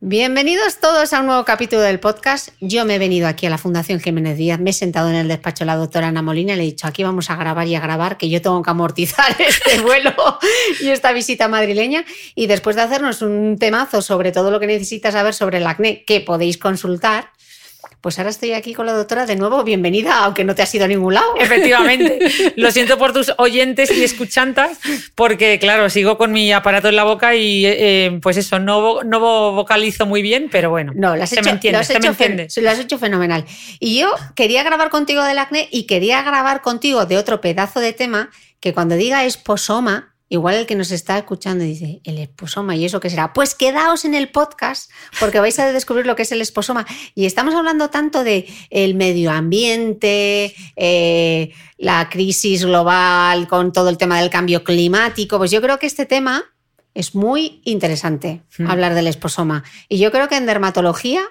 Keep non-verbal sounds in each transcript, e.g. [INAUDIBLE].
Bienvenidos todos a un nuevo capítulo del podcast. Yo me he venido aquí a la Fundación Jiménez Díaz, me he sentado en el despacho de la doctora Ana Molina y le he dicho, aquí vamos a grabar y a grabar, que yo tengo que amortizar [LAUGHS] este vuelo y esta visita madrileña. Y después de hacernos un temazo sobre todo lo que necesitas saber sobre el acné, que podéis consultar, pues ahora estoy aquí con la doctora de nuevo. Bienvenida, aunque no te has ido a ningún lado. Efectivamente. [LAUGHS] Lo siento por tus oyentes y escuchantas, porque claro, sigo con mi aparato en la boca y eh, pues eso, no, no vocalizo muy bien, pero bueno. No, lo has se hecho, me entiende, se me entiende. lo has hecho fenomenal. Y yo quería grabar contigo del acné y quería grabar contigo de otro pedazo de tema que cuando diga esposoma, igual el que nos está escuchando dice, el esposoma, ¿y eso qué será? Pues quedaos en el podcast porque vais a descubrir lo que es el esposoma. Y estamos hablando tanto de el medio ambiente, eh, la crisis global con todo el tema del cambio climático. Pues yo creo que este tema es muy interesante, Hmm. hablar del esposoma. Y yo creo que en dermatología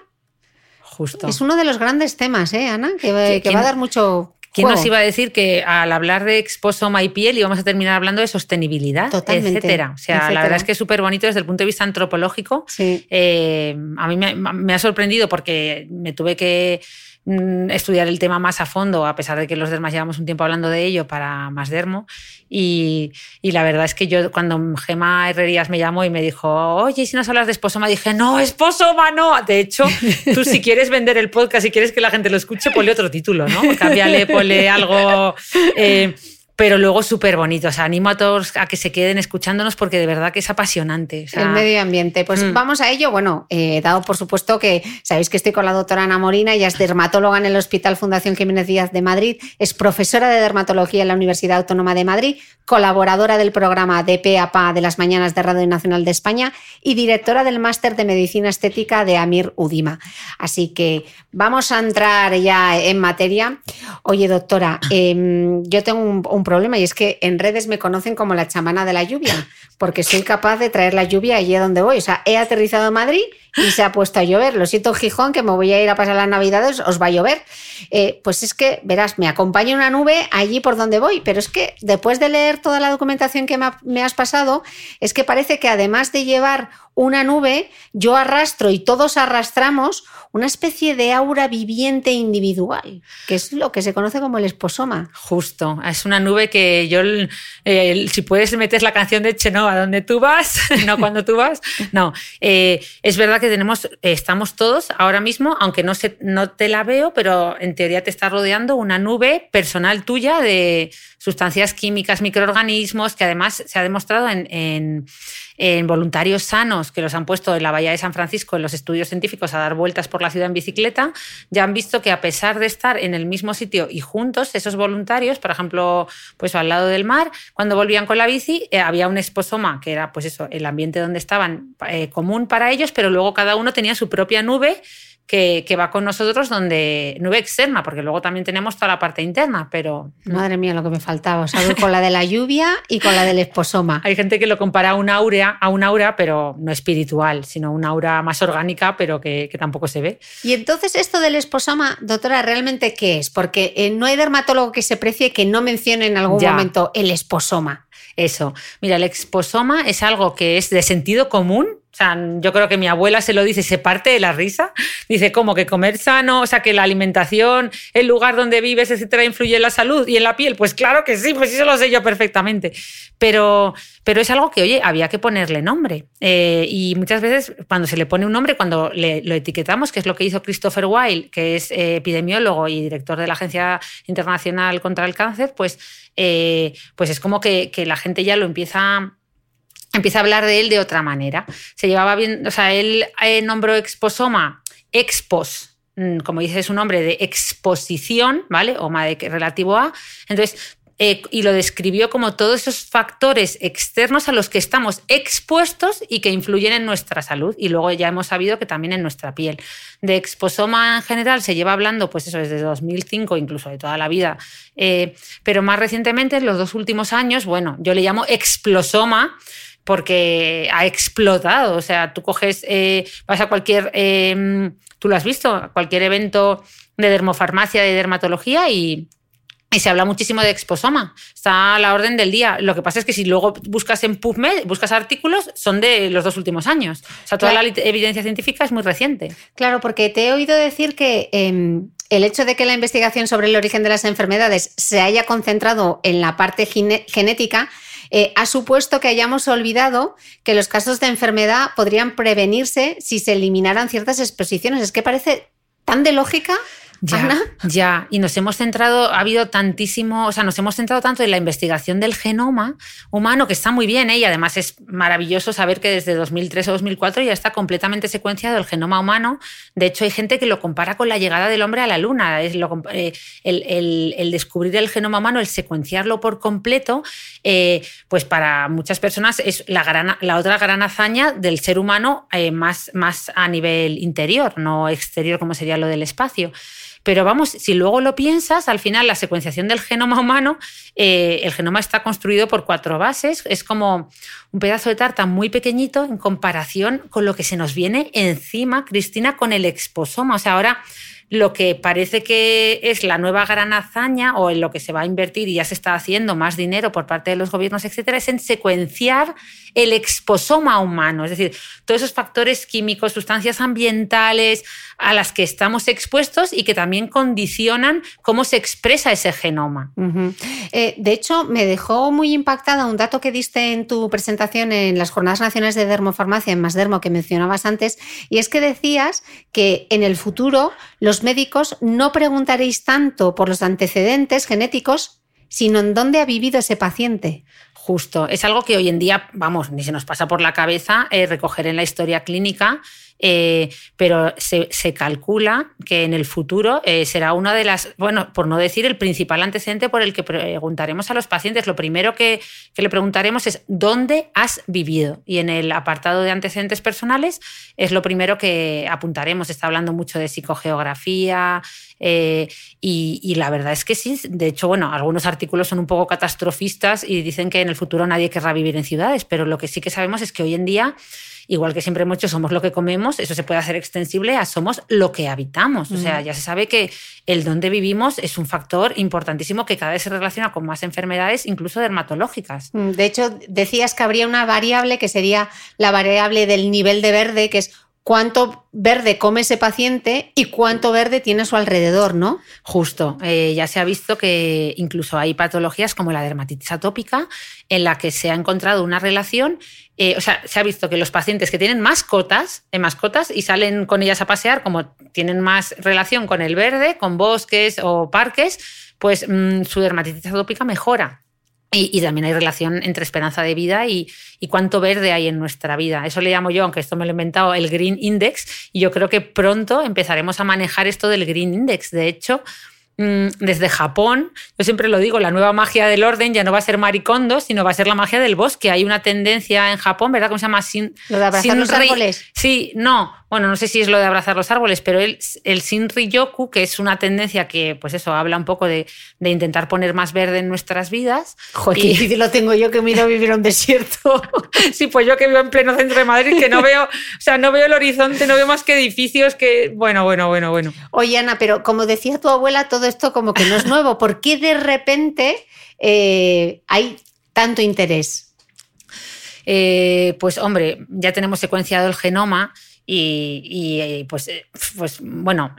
Justo. es uno de los grandes temas, ¿eh, Ana? Que, va- que ¿Quién- va a dar mucho. ¿Quién nos iba a decir que al hablar de exposoma y piel íbamos a terminar hablando de sostenibilidad, Totalmente, etcétera? O sea, etcétera. la verdad es que es súper bonito desde el punto de vista antropológico. Sí. Eh, a mí me, me ha sorprendido porque me tuve que estudiar el tema más a fondo, a pesar de que los dermas llevamos un tiempo hablando de ello para más dermo. Y, y la verdad es que yo, cuando Gema Herrerías me llamó y me dijo, oye, ¿y si nos hablas de esposoma, dije, no, esposoma, no. De hecho, [LAUGHS] tú si quieres vender el podcast, si quieres que la gente lo escuche, ponle otro título, ¿no? Cámbiale, ponle algo. eh, pero luego súper bonito. O sea, animo a todos a que se queden escuchándonos porque de verdad que es apasionante. O sea, el medio ambiente. Pues Mm. vamos a ello. Bueno, eh, dado por supuesto que sabéis que estoy con la doctora Ana Molina, ella es dermatóloga en el Hospital Fundación Jiménez Díaz de Madrid, es profesora de dermatología en la Universidad Autónoma de Madrid, colaboradora del programa de PAPA de las Mañanas de Radio Nacional de España y directora del Máster de Medicina Estética de Amir Udima. Así que vamos a entrar ya en materia. Oye, doctora, em, yo tengo un, un problema y es que en redes me conocen como la chamana de la lluvia, porque soy capaz de traer la lluvia allí a donde voy. O sea, he aterrizado en Madrid y se ha puesto a llover. Lo siento, Gijón, que me voy a ir a pasar las navidades, os va a llover. Eh, pues es que, verás, me acompaña una nube allí por donde voy, pero es que después de leer toda la documentación que me, ha- me has pasado, es que parece que además de llevar una nube, yo arrastro y todos arrastramos una especie de aura viviente individual, que es lo que se conoce como el esposoma. Justo, es una nube que yo, eh, si puedes metes la canción de Chenoa, donde tú vas, [LAUGHS] no cuando tú vas. No, eh, es verdad que tenemos, eh, estamos todos ahora mismo, aunque no, se, no te la veo, pero en teoría te está rodeando una nube personal tuya de sustancias químicas, microorganismos, que además se ha demostrado en, en, en voluntarios sanos que los han puesto en la Bahía de San Francisco en los estudios científicos a dar vueltas por la ciudad en bicicleta, ya han visto que a pesar de estar en el mismo sitio y juntos, esos voluntarios, por ejemplo, pues al lado del mar, cuando volvían con la bici, eh, había un esposoma, que era pues eso, el ambiente donde estaban eh, común para ellos, pero luego cada uno tenía su propia nube que, que, va con nosotros donde nube externa, porque luego también tenemos toda la parte interna, pero... Madre mía, lo que me faltaba. O sea, con la de la lluvia y con la del esposoma. Hay gente que lo compara a un aura, a un aura, pero no espiritual, sino una aura más orgánica, pero que, que tampoco se ve. Y entonces, esto del esposoma, doctora, ¿realmente qué es? Porque eh, no hay dermatólogo que se precie que no mencione en algún Ya. momento el esposoma. Eso. Mira, el exposoma es algo que es de sentido común, O sea, yo creo que mi abuela se lo dice, se parte de la risa. Dice, ¿cómo que comer sano? O sea, que la alimentación, el lugar donde vives, etcétera, influye en la salud y en la piel. Pues claro que sí, pues eso lo sé yo perfectamente. Pero, pero es algo que, oye, había que ponerle nombre. Eh, y muchas veces, cuando se le pone un nombre, cuando lo etiquetamos, que es lo que hizo Christopher Weil, que es eh, epidemiólogo y director de la Agencia Internacional contra el Cáncer, pues, eh, pues es como que, que la gente ya lo empieza empieza a hablar de él de otra manera. Se llevaba bien, o sea, él eh, nombró exposoma, expos, mm, como dice su nombre, de exposición, ¿vale? Oma de relativo a. Entonces, eh, y lo describió como todos esos factores externos a los que estamos expuestos y que influyen en nuestra salud. Y luego ya hemos sabido que también en nuestra piel. De exposoma en general se lleva hablando, pues eso, desde 2005, incluso de toda la vida. Eh, pero más recientemente, en los dos últimos años, bueno, yo le llamo explosoma porque ha explotado. O sea, tú coges, eh, vas a cualquier, em, tú lo has visto, a cualquier evento de dermofarmacia, de dermatología y, se habla muchísimo de exposoma. Está a la orden del día. Lo que pasa es que si luego buscas en PubMed, buscas artículos, son de los dos últimos años. O sea, toda la evidencia científica es muy reciente. Claro, porque te he oído decir que em, el hecho de que la investigación sobre el origen de las enfermedades se haya concentrado en la parte genética eh, ha supuesto que hayamos olvidado que los casos de enfermedad podrían prevenirse si se eliminaran ciertas exposiciones. Es que parece tan de lógica ya, ya, y nos hemos centrado, ha habido tantísimo, o sea, nos hemos centrado tanto en la investigación del genoma humano, que está muy bien, ¿eh? y además es maravilloso saber que desde 2003 o 2004 ya está completamente secuenciado el genoma humano. De hecho, hay gente que lo compara con la llegada del hombre a la luna. Es eh, el, descubrir el genoma humano, el secuenciarlo por completo, eh, pues para muchas personas es la, gran, la otra gran hazaña del ser humano más, más a nivel interior, no exterior como sería lo del espacio. Pero vamos, si luego lo piensas, al final la secuenciación del genoma humano, eh, el genoma está construido por cuatro bases, es como un pedazo de tarta muy pequeñito en comparación con lo que se nos viene encima, Cristina, con el exposoma. O sea, ahora lo que parece que es la nueva gran hazaña o en lo que se va a invertir y ya se está haciendo más dinero por parte de los gobiernos, etcétera, es en secuenciar el exposoma humano, es decir, todos esos factores químicos, sustancias ambientales a las que estamos expuestos y que también condicionan cómo se expresa ese genoma. Eh, de hecho, me dejó muy impactada un dato que diste en tu presentación en las Jornadas Nacionales de Dermofarmacia, en Más Dermo, que mencionabas antes, y es que decías que en el futuro los médicos no preguntaréis tanto por los antecedentes genéticos, sino en dónde ha vivido ese paciente. Justo, es algo que hoy en día, vamos, ni se nos pasa por la cabeza eh, recoger en la historia clínica eh, pero se, calcula que en el futuro eh, será una de las, bueno, por no decir el principal antecedente por el que preguntaremos a los pacientes. Lo primero que, le preguntaremos es ¿dónde has vivido? Y en el apartado de antecedentes personales es lo primero que apuntaremos. Está hablando mucho de psicogeografía, eh, y, la verdad es que sí, de hecho, bueno, algunos artículos son un poco catastrofistas y dicen que en el futuro nadie querrá vivir en ciudades, pero lo que sí que sabemos es que hoy en día igual que siempre hemos dicho, somos lo que comemos, eso se puede hacer extensible a somos lo que habitamos. O sea, ya se sabe que el dónde vivimos es un factor importantísimo que cada vez se relaciona con más enfermedades, incluso dermatológicas. Mm, de hecho, decías que habría una variable que sería la variable del nivel de verde, que es cuánto verde come ese paciente y cuánto verde tiene a su alrededor, ¿no? Justo. Eh, ya se ha visto que incluso hay patologías como la dermatitis atópica en la que se ha encontrado una relación. Eh, o sea, se ha visto que los pacientes que tienen mascotas, eh, mascotas y salen con ellas a pasear, como tienen más relación con el verde, con bosques o parques, pues mm, su dermatitis atópica mejora. Y, también hay relación entre esperanza de vida y, y, cuánto verde hay en nuestra vida. Eso le llamo yo, aunque esto me lo he inventado, el Green Index. Y yo creo que pronto empezaremos a manejar esto del Green Index. De hecho, desde Japón, yo siempre lo digo, la nueva magia del orden ya no va a ser maricondo, sino va a ser la magia del bosque. Hay una tendencia en Japón, ¿verdad? ¿Cómo se llama? Sin, ¿Lo de abrazar los árboles? Sí, no bueno, no sé si es lo de abrazar los árboles, pero el, el Shinri-yoku, que es una tendencia que, pues eso, habla un poco de, intentar poner más verde en nuestras vidas. Joder, y lo tengo yo que miro vivir en un desierto. [LAUGHS] sí, pues yo que vivo en pleno centro de Madrid, que no veo, o sea, no veo el horizonte, no veo más que edificios que, bueno, bueno, bueno, bueno. Oye, Ana, pero como decía tu abuela, todo esto como que no es nuevo. ¿Por qué de repente eh, hay tanto interés? Eh, pues hombre, ya tenemos secuenciado el genoma y, eh, pues, pues bueno,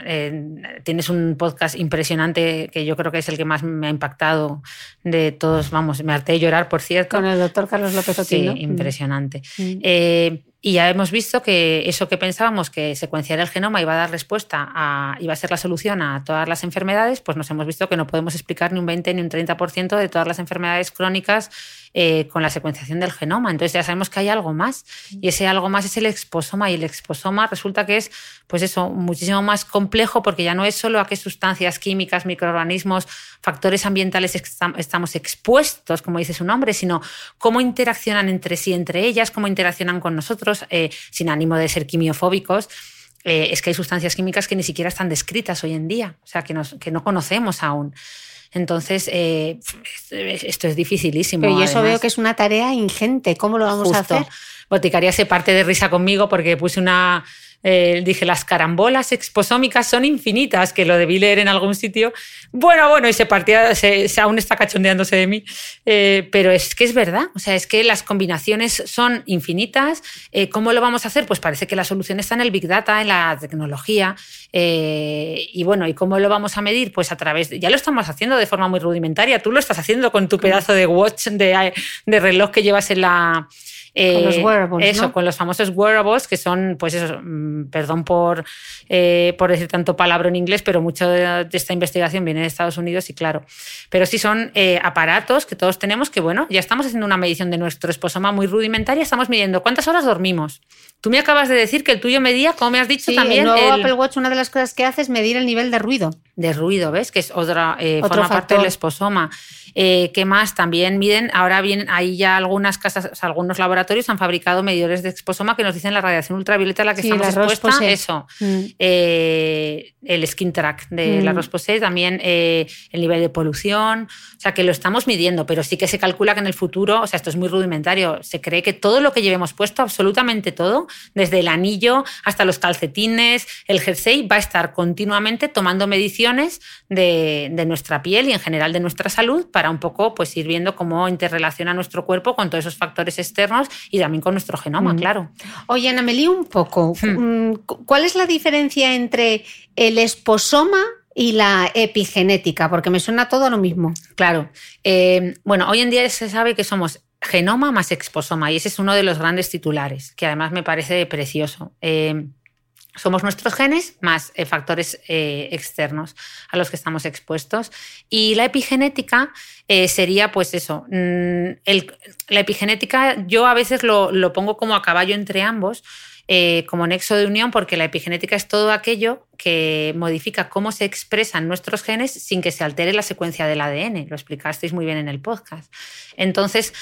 tienes un podcast impresionante que yo creo que es el que más me ha impactado de todos, vamos, me harté llorar, por cierto. Con el doctor Carlos López Otino. Sí, impresionante. Mm. Y ya hemos visto que eso que pensábamos que secuenciar el genoma iba a dar respuesta, a, iba a ser la solución a todas las enfermedades, pues nos hemos visto que no podemos explicar ni un 20 ni un 30% de todas las enfermedades crónicas eh, con la secuenciación del genoma. Entonces ya sabemos que hay algo más y ese algo más es el exposoma y el exposoma resulta que es pues eso, muchísimo más complejo porque ya no es solo a qué sustancias químicas, microorganismos, factores ambientales estamos expuestos, como dice su nombre, sino cómo interaccionan entre sí, entre ellas, cómo interaccionan con nosotros eh, sin ánimo de ser quimiofóbicos, eh, es que hay sustancias químicas que ni siquiera están descritas hoy en día, o sea, que, que no conocemos aún. Entonces, eh, esto es dificilísimo. Pero eso veo que es una tarea ingente. ¿Cómo lo vamos a hacer? Boticaria se parte de risa conmigo porque puse una, eh, dije, las carambolas exposómicas son infinitas, que lo debí leer en algún sitio. Bueno, bueno, y se partía, se, aún está cachondeándose de mí, eh, pero es que es verdad, o sea, es que las combinaciones son infinitas. Eh, ¿Cómo lo vamos a hacer? Pues parece que la solución está en el Big Data, en la tecnología. y bueno, ¿y cómo lo vamos a medir? Pues a través, ya lo estamos haciendo de forma muy rudimentaria, tú lo estás haciendo con tu pedazo de watch, de, de reloj que llevas en la con los eh, wearables. Eso, con los famosos wearables, que son, pues eso, mm, perdón por, eh, por decir tanto palabra en inglés, pero mucho de, esta investigación viene de Estados Unidos y claro. Pero sí son eh, aparatos que todos tenemos que, bueno, ya estamos haciendo una medición de nuestro esposoma muy rudimentaria, estamos midiendo cuántas horas dormimos. Tú me acabas de decir que el tuyo medía, como me has dicho también. El nuevo Apple Watch, una de las cosas que hace es medir el nivel de ruido. De ruido, ¿ves? Que es otra, forma parte del esposoma. Eh, ¿Qué más? También miden, ahora bien, hay ya algunas casas, algunos laboratorios han fabricado medidores de exposoma que nos dicen la radiación ultravioleta a la que estamos expuestos. Eso. Mm. Eh, el skin track de la mm. Rosposé, también eh, el nivel de polución. O sea, que lo estamos midiendo, pero sí que se calcula que en el futuro, o sea, esto es muy rudimentario, se cree que todo lo que llevemos puesto, absolutamente todo, desde el anillo hasta los calcetines, el jersey, va a estar continuamente tomando mediciones de, de nuestra piel y en general de nuestra salud para un poco pues, ir viendo cómo interrelaciona nuestro cuerpo con todos esos factores externos y también con nuestro genoma, mm. claro. Oye, Ana, me lío un poco. Hmm. Mm, ¿Cuál es la diferencia entre el esposoma y la epigenética? Porque me suena todo lo mismo. Claro. Eh, bueno, hoy en día se sabe que somos genoma más exposoma y ese es uno de los grandes titulares, que además me parece precioso. Eh, somos nuestros genes más eh, factores eh, externos a los que estamos expuestos. Y la epigenética eh, sería, pues eso, mm, la epigenética yo a veces lo, pongo como a caballo entre ambos, como nexo de unión, porque la epigenética es todo aquello que modifica cómo se expresan nuestros genes sin que se altere la secuencia del ADN. Lo explicasteis muy bien en el podcast. Entonces,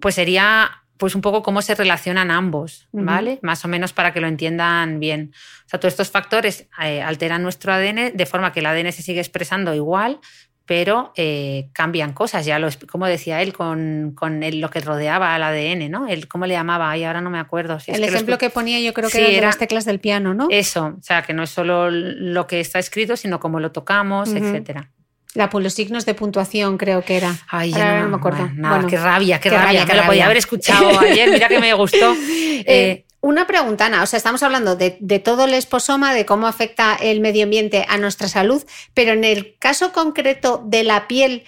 pues sería pues un poco cómo se relacionan ambos, ¿vale? Más o menos para que lo entiendan bien. O sea, todos estos factores eh, alteran nuestro ADN de forma que el ADN se sigue expresando igual, pero eh, cambian cosas. Ya lo, como decía él, con, con lo que rodeaba al ADN, ¿no? El, ¿Cómo le llamaba? Ahí ahora no me acuerdo. el ejemplo que, ponía yo creo que era las teclas del piano, ¿no? Eso, o sea, que no es solo lo que está escrito, sino cómo lo tocamos, etcétera. La, los signos de puntuación creo que era. Ay, ya no, me acuerdo. qué rabia, qué, rabia, que lo podía haber escuchado ayer, mira que me gustó. [LAUGHS] Eh, eh, una pregunta, Ana, o sea, estamos hablando de, todo el esposoma, de cómo afecta el medio ambiente a nuestra salud, pero en el caso concreto de la piel,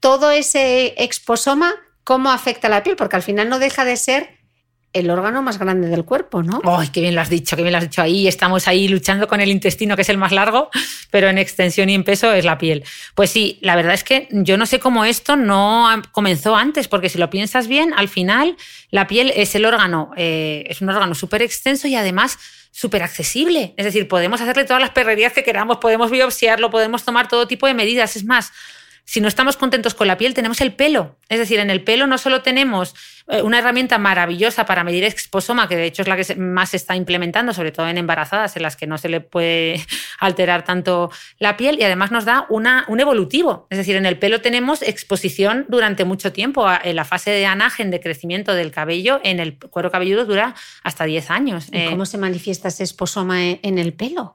todo ese exposoma, ¿cómo afecta a la piel? Porque al final no deja de ser el órgano más grande del cuerpo, ¿no? ¡Ay, qué bien lo has dicho, qué bien lo has dicho! Ahí estamos ahí luchando con el intestino, que es el más largo, [LAUGHS] pero en extensión y en peso es la piel. Pues sí, la verdad es que yo no sé cómo esto no comenzó antes, porque si lo piensas bien, al final la piel es el órgano, eh, es un órgano súper extenso y además súper accesible. Es decir, podemos hacerle todas las perrerías que queramos, podemos biopsiarlo, podemos tomar todo tipo de medidas. Es más, si no estamos contentos con la piel, tenemos el pelo. Es decir, en el pelo no solo tenemos una herramienta maravillosa para medir exposoma, que de hecho es la que más se está implementando, sobre todo en embarazadas, en las que no se le puede [LAUGHS] alterar tanto la piel, y además nos da una, un evolutivo. Es decir, en el pelo tenemos exposición durante mucho tiempo. En la fase de anagen, de crecimiento del cabello, en el cuero cabelludo dura hasta 10 años. ¿Y ¿Cómo eh, se manifiesta ese exposoma en el pelo?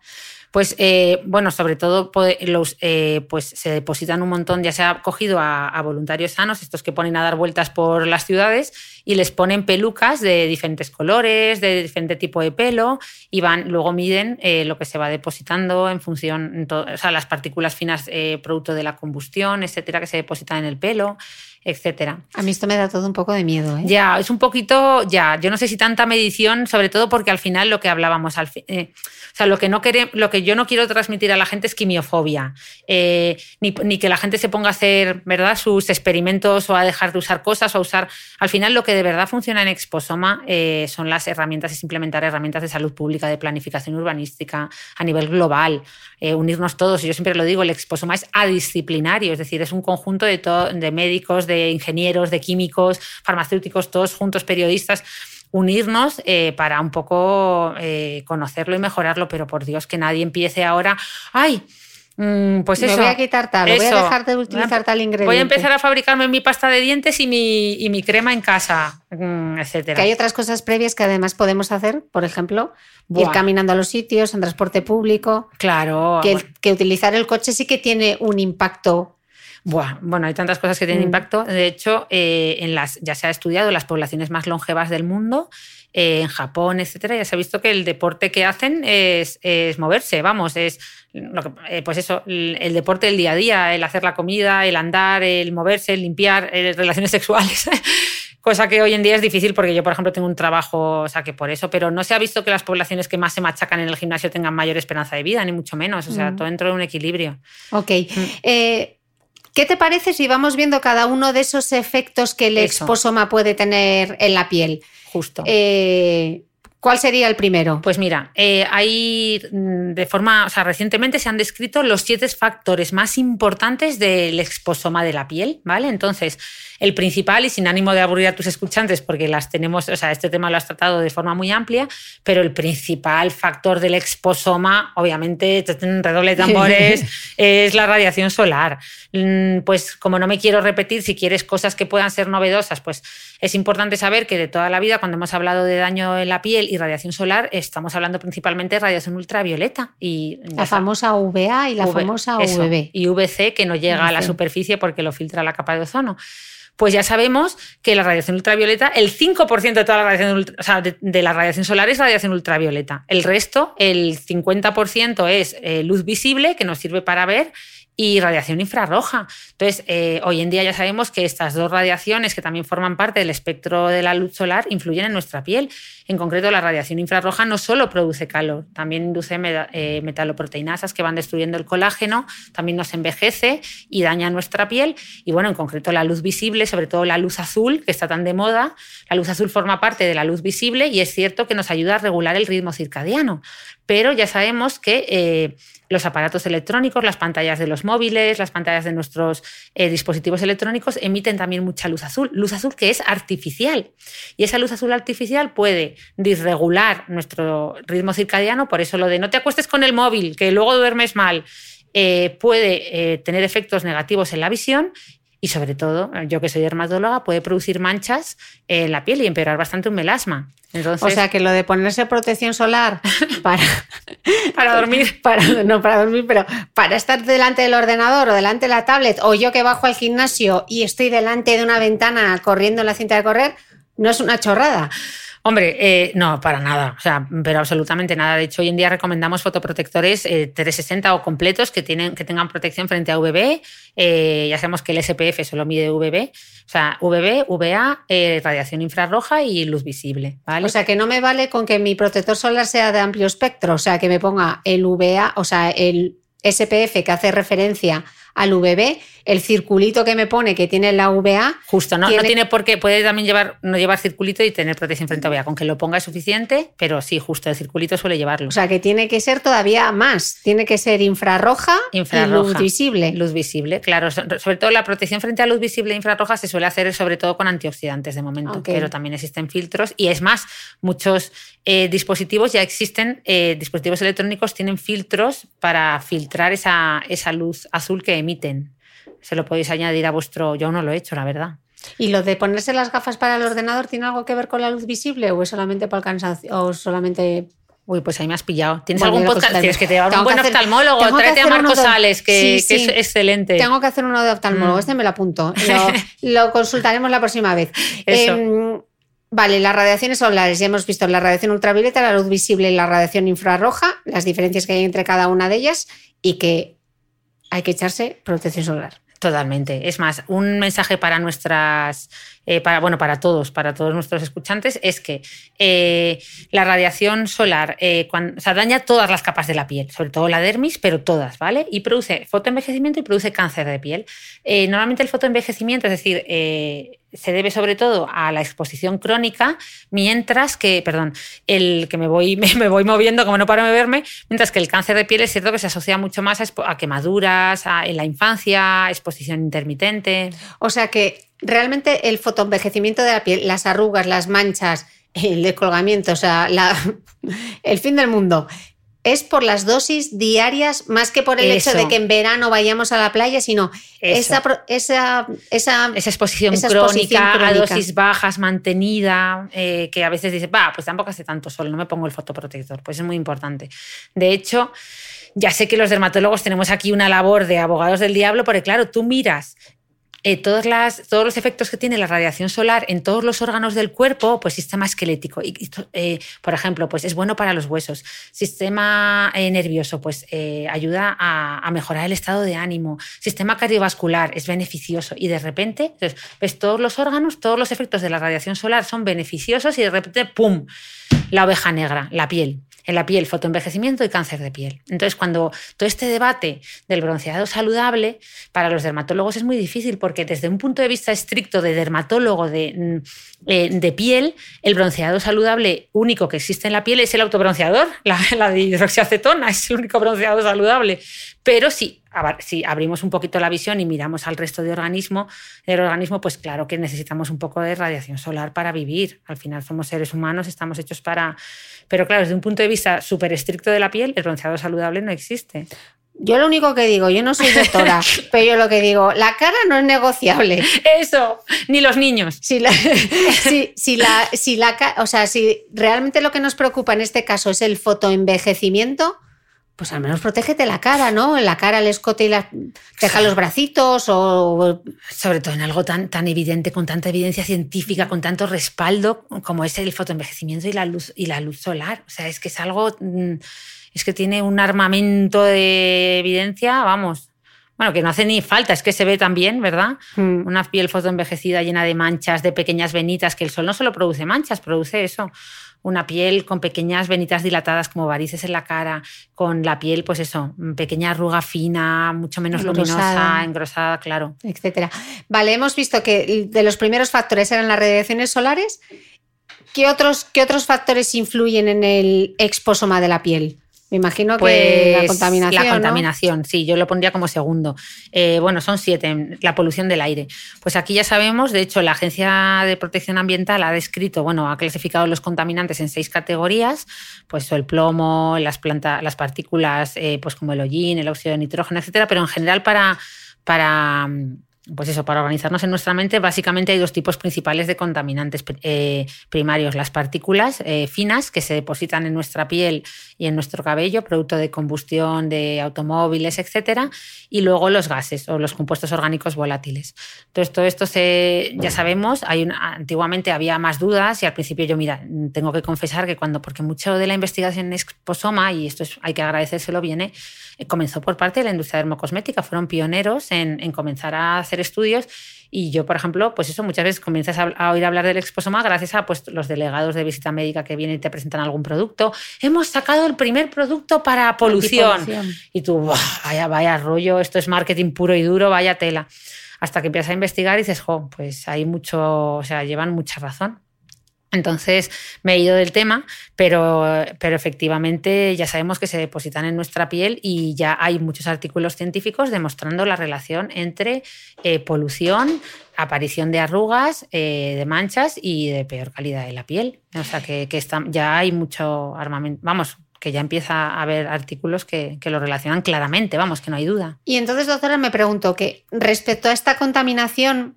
Pues eh, bueno, sobre todo los, eh, pues se depositan un montón, ya se ha cogido a, voluntarios sanos, estos que ponen a dar vueltas por las ciudades y les ponen pelucas de diferentes colores, de diferente tipo de pelo y van, luego miden eh, lo que se va depositando en función, o sea, las partículas finas producto de la combustión, etcétera, que se depositan en el pelo etcétera. A mí esto me da todo un poco de miedo. ¿eh? Ya, es un poquito, ya, yo no sé si tanta medición, sobre todo porque al final lo que hablábamos, al eh, o sea, lo que, no lo que yo no quiero transmitir a la gente es quimiofobia, eh, ni, que la gente se ponga a hacer ¿verdad? sus experimentos o a dejar de usar cosas o a usar, al final lo que de verdad funciona en Exposoma son las herramientas, es implementar herramientas de salud pública, de planificación urbanística a nivel global, unirnos todos, y yo siempre lo digo, el Exposoma es adisciplinario, es decir, es un conjunto de, de médicos, de de ingenieros, de químicos, farmacéuticos, todos juntos, periodistas, unirnos eh, para un poco eh, conocerlo y mejorarlo, pero por Dios que nadie empiece ahora, ay, mm, pues eso. Me voy a quitar tal, voy a dejar de utilizar tal ingrediente. Voy a empezar a fabricarme mi pasta de dientes y mi, y mi crema en casa, mm, etcétera. Que hay otras cosas previas que además podemos hacer, por ejemplo, ir caminando a los sitios, en transporte público. Claro. Que, que utilizar el coche sí que tiene un impacto bueno, hay tantas cosas que tienen mm. impacto. De hecho, eh, en las, ya se ha estudiado las poblaciones más longevas del mundo, eh, en Japón, etcétera, ya se ha visto que el deporte que hacen es, moverse, vamos, es eh, pues eso, el, deporte del día a día, el hacer la comida, el andar, el moverse, el limpiar, relaciones [LAUGHS] sexuales. Cosa que hoy en día es difícil porque yo, por ejemplo, tengo un trabajo, o sea, que por eso, pero no se ha visto que las poblaciones que más se machacan en el gimnasio tengan mayor esperanza de vida, ni mucho menos. O sea, mm. todo dentro de un equilibrio. Ok. Mm. ¿Qué te parece si vamos viendo cada uno de esos efectos que el exposoma puede tener en la piel? Justo. Eh, ¿Cuál sería el primero? Pues mira, eh, hay mm, de forma, o sea, recientemente se han descrito los siete factores más importantes del exposoma de la piel, ¿vale? Entonces, el principal, y sin ánimo de aburrir a tus escuchantes, porque las tenemos, o sea, este tema lo has tratado de forma muy amplia, pero el principal factor del exposoma, obviamente, redoble de tambores, [LAUGHS] es la radiación solar. Mm, pues como no me quiero repetir, si quieres cosas que puedan ser novedosas, pues es importante saber que de toda la vida, cuando hemos hablado de daño en la piel y radiación solar, estamos hablando principalmente de radiación ultravioleta. Y la famosa UVA y la famosa UVB. Y VC, que no llega a la superficie porque lo filtra la capa de ozono pues ya sabemos que la radiación ultravioleta, el 5% de toda la radiación, de, la radiación solar es radiación ultravioleta. El resto, el 50% es eh, luz visible que nos sirve para ver y radiación infrarroja. Entonces, eh, hoy en día ya sabemos que estas dos radiaciones, que también forman parte del espectro de la luz solar, influyen en nuestra piel. En concreto, la radiación infrarroja no solo produce calor, también induce eh, metaloproteinasas que van destruyendo el colágeno, también nos envejece y daña nuestra piel. Y bueno, en concreto, la luz visible, sobre todo la luz azul, que está tan de moda, la luz azul forma parte de la luz visible y es cierto que nos ayuda a regular el ritmo circadiano. Pero ya sabemos que eh, los aparatos electrónicos, las pantallas de los móviles, las pantallas de nuestros eh, dispositivos electrónicos emiten también mucha luz azul, luz azul que es artificial. Y esa luz azul artificial puede disregular nuestro ritmo circadiano, por eso lo de no te acuestes con el móvil, que luego duermes mal, eh, puede eh, tener efectos negativos en la visión y sobre todo, yo que soy dermatóloga, puede producir manchas en la piel y empeorar bastante un melasma. o sea que lo de ponerse protección solar [LAUGHS] para, para dormir. [LAUGHS] Para, no para dormir, pero para estar delante del ordenador o delante de la tablet, o yo que bajo al gimnasio y estoy delante de una ventana corriendo en la cinta de correr, no es una chorrada. Hombre, eh, no, para nada, o sea, pero absolutamente nada. De hecho, hoy en día recomendamos fotoprotectores 360 eh, o completos que, tienen, que tengan protección frente a UVB. Eh, ya sabemos que el SPF solo mide UVB, o sea, UVB, UVA, radiación infrarroja y luz visible. O sea, que no me vale con que mi protector solar sea de amplio espectro, o sea, que me ponga el UVA, o sea, el SPF que hace referencia al VB, el circulito que me pone que tiene la VA. Justo, ¿no? Tiene... No tiene por qué, puede también llevar, no llevar circulito y tener protección frente a VA. Con que lo ponga es suficiente, pero sí, justo el circulito suele llevarlo. O sea que tiene que ser todavía más, tiene que ser infrarroja, infrarroja y luz visible. Luz visible, claro. Sobre todo la protección frente a luz visible e infrarroja se suele hacer sobre todo con antioxidantes de momento, pero también existen filtros y es más, muchos eh, dispositivos ya existen, eh, dispositivos electrónicos tienen filtros para filtrar esa, esa luz azul que emiten. Se lo podéis añadir a vuestro. Yo no lo he hecho, la verdad. ¿Y lo de ponerse las gafas para el ordenador tiene algo que ver con la luz visible o es solamente para el cansancio o solamente Uy, pues ahí me has pillado. ¿Tienes Bueno, algún podcast? Tienes que te un buen hacer- oftalmólogo. Tráete a Marco de- Sales, que, Sí, que sí. es excelente. Tengo que hacer uno de oftalmólogo, Mm. este me lo apunto. Lo, [LAUGHS] lo consultaremos la próxima vez. Eso. Em, vale, las radiaciones solares. Ya hemos visto la radiación ultravioleta, la luz visible y la radiación infrarroja, las diferencias que hay entre cada una de ellas y que hay que echarse protección solar. Totalmente. Es más, un mensaje para nuestras, eh, para, bueno, para todos, para todos nuestros escuchantes, es que eh, la radiación solar eh, daña todas las capas de la piel, sobre todo la dermis, pero todas, ¿vale? Y produce fotoenvejecimiento y produce cáncer de piel. Normalmente el fotoenvejecimiento, es decir, se debe sobre todo a la exposición crónica, mientras que, perdón, el que me voy, [LAUGHS] me, voy moviendo como no paro de verme, mientras que el cáncer de piel es cierto que se asocia mucho más a, quemaduras, en la infancia, exposición intermitente. O sea que realmente el fotoenvejecimiento de la piel, las arrugas, las manchas, el descolgamiento, o sea, la- [LAUGHS] el fin del mundo, es por las dosis diarias, más que por el hecho de que en verano vayamos a la playa, sino esa, pro- esa, esa, Esa exposición, Esa crónica, exposición a dosis bajas, mantenida, eh, que a veces dices, va, pues tampoco hace tanto sol, no me pongo el fotoprotector. Pues es muy importante. De hecho, ya sé que los dermatólogos tenemos aquí una labor de abogados del diablo, porque claro, tú miras eh, todos los efectos que tiene la radiación solar en todos los órganos del cuerpo, pues sistema esquelético. Eh, por ejemplo, pues es bueno para los huesos. Sistema eh, nervioso, pues ayuda a, a mejorar el estado de ánimo. Sistema cardiovascular es beneficioso. Y de repente, entonces, ves todos los órganos, todos los efectos de la radiación solar son beneficiosos y de repente, ¡pum! La oveja negra, la piel en la piel, fotoenvejecimiento y cáncer de piel. Entonces, cuando todo este debate del bronceado saludable, para los dermatólogos es muy difícil porque desde un punto de vista estricto de dermatólogo de, mm, eh, de piel, el bronceado saludable único que existe en la piel es el autobronceador, [LAUGHS] la, la de hidroxiacetona, es el único bronceado saludable. Pero aba- si abrimos un poquito la visión y miramos al resto de organismo, del organismo, pues claro que necesitamos un poco de radiación solar para vivir. Al final somos seres humanos, estamos hechos para... Pero claro, desde un punto de vista súper estricto de la piel, el bronceado saludable no existe. Yo lo único que digo, yo no soy doctora, [LAUGHS] pero yo lo que digo, la cara no es negociable. Eso, ni los niños. Si la, [LAUGHS] si, si la, si la, o sea, si realmente lo que nos preocupa en este caso es el fotoenvejecimiento, pues al menos protégete la cara, ¿no? La cara, el escote y la, deja los bracitos o Sobre todo en algo tan, tan evidente, con tanta evidencia científica, con tanto respaldo como es el fotoenvejecimiento y la luz, y la luz solar. O sea, es que es algo. mm, Es que tiene un armamento de evidencia, vamos. Bueno, que no hace ni falta, es que se ve también, ¿verdad? Mm. Una piel fotoenvejecida llena de manchas, de pequeñas venitas, que el sol no solo produce manchas, produce eso. Una piel con pequeñas venitas dilatadas como varices en la cara, con la piel, pues eso, pequeña arruga fina, mucho menos Engrosada. luminosa, engrosada, claro. etcétera. Vale, hemos visto que de los primeros factores eran las radiaciones solares. ¿Qué otros, qué otros factores influyen en el exposoma de la piel? Me imagino que la Pues, contaminación. La ¿no? contaminación, sí, yo lo pondría como segundo. Eh, bueno, son siete, la polución del aire. Pues aquí ya sabemos, de hecho, la Agencia de Protección Ambiental ha descrito, bueno, ha clasificado los contaminantes en seis categorías, pues el plomo, las, planta, las partículas, eh, pues como el hollín, el óxido de nitrógeno, etcétera, pero en general para, para pues eso, para organizarnos en nuestra mente, básicamente hay dos tipos principales de contaminantes eh, primarios. Las partículas eh, finas que se depositan en nuestra piel y en nuestro cabello, producto de combustión de automóviles, etcétera, y luego los gases o los compuestos orgánicos volátiles. Entonces, todo esto se, ya sabemos, hay una, antiguamente había más dudas y al principio yo, mira, tengo que confesar que cuando, porque mucho de la investigación en exposoma, y esto es, hay que agradecérselo, viene, comenzó por parte de la industria dermocosmética, fueron pioneros en, en comenzar a hacer estudios y yo, por ejemplo, pues eso, muchas veces comienzas a, a, oír hablar del exposoma gracias a pues, los delegados de visita médica que vienen y te presentan algún producto. Hemos sacado el primer producto para polución. Y tú, vaya, vaya rollo, esto es marketing puro y duro, vaya tela. Hasta que empiezas a investigar y dices, jo, pues hay mucho, o sea, llevan mucha razón. Entonces me he ido del tema, pero, pero efectivamente ya sabemos que se depositan en nuestra piel y ya hay muchos artículos científicos demostrando la relación entre eh, polución, aparición de arrugas, eh, de manchas y de peor calidad de la piel. O sea que, que está, ya hay mucho armamento, vamos, que ya empieza a haber artículos que, que, lo relacionan claramente, vamos, que no hay duda. Y entonces, doctora, me pregunto que respecto a esta contaminación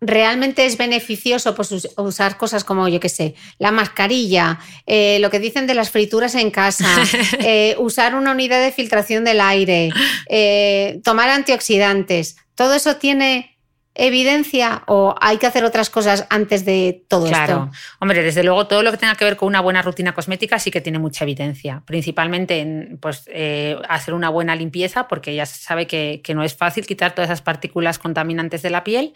realmente es beneficioso pues, usar cosas como, yo qué sé, la mascarilla, eh, lo que dicen de las frituras en casa, [LAUGHS] eh, usar una unidad de filtración del aire, eh, tomar antioxidantes. ¿Todo eso tiene evidencia o hay que hacer otras cosas antes de todo esto? Claro, hombre, desde luego todo lo que tenga que ver con una buena rutina cosmética sí que tiene mucha evidencia, principalmente en pues, eh, hacer una buena limpieza, porque ya se sabe que, que no es fácil quitar todas esas partículas contaminantes de la piel.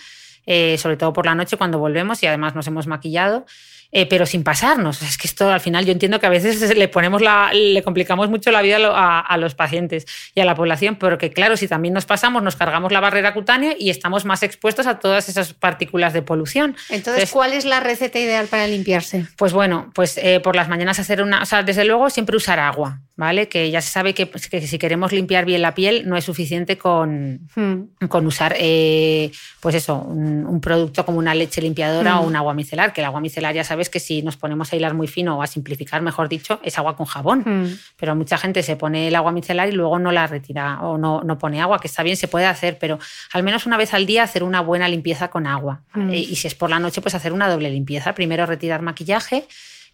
Eh, sobre todo por la noche cuando volvemos y además nos hemos maquillado. Eh, pero sin pasarnos. Es que esto al final yo entiendo que a veces [LAUGHS] le ponemos la, le complicamos mucho la vida a, los pacientes y a la población, pero que claro, si también nos pasamos, nos cargamos la barrera cutánea y estamos más expuestos a todas esas partículas de polución. Entonces, ¿cuál es la receta ideal para limpiarse? Pues bueno, pues eh, por las mañanas hacer una, o sea, desde luego siempre usar agua. ¿Vale? Que ya se sabe que, pues, si queremos limpiar bien la piel no es suficiente con, hmm. con usar eh, pues eso, un, producto como una leche limpiadora o hmm. un agua micelar, que el agua micelar ya sabes que si nos ponemos a hilar muy fino o a simplificar, mejor dicho, es agua con jabón. Hmm. Pero mucha gente se pone el agua micelar y luego no la retira o no, no pone agua, que está bien, se puede hacer, pero al menos una vez al día hacer una buena limpieza con agua. Eh, y si es por la noche, pues hacer una doble limpieza. Primero retirar maquillaje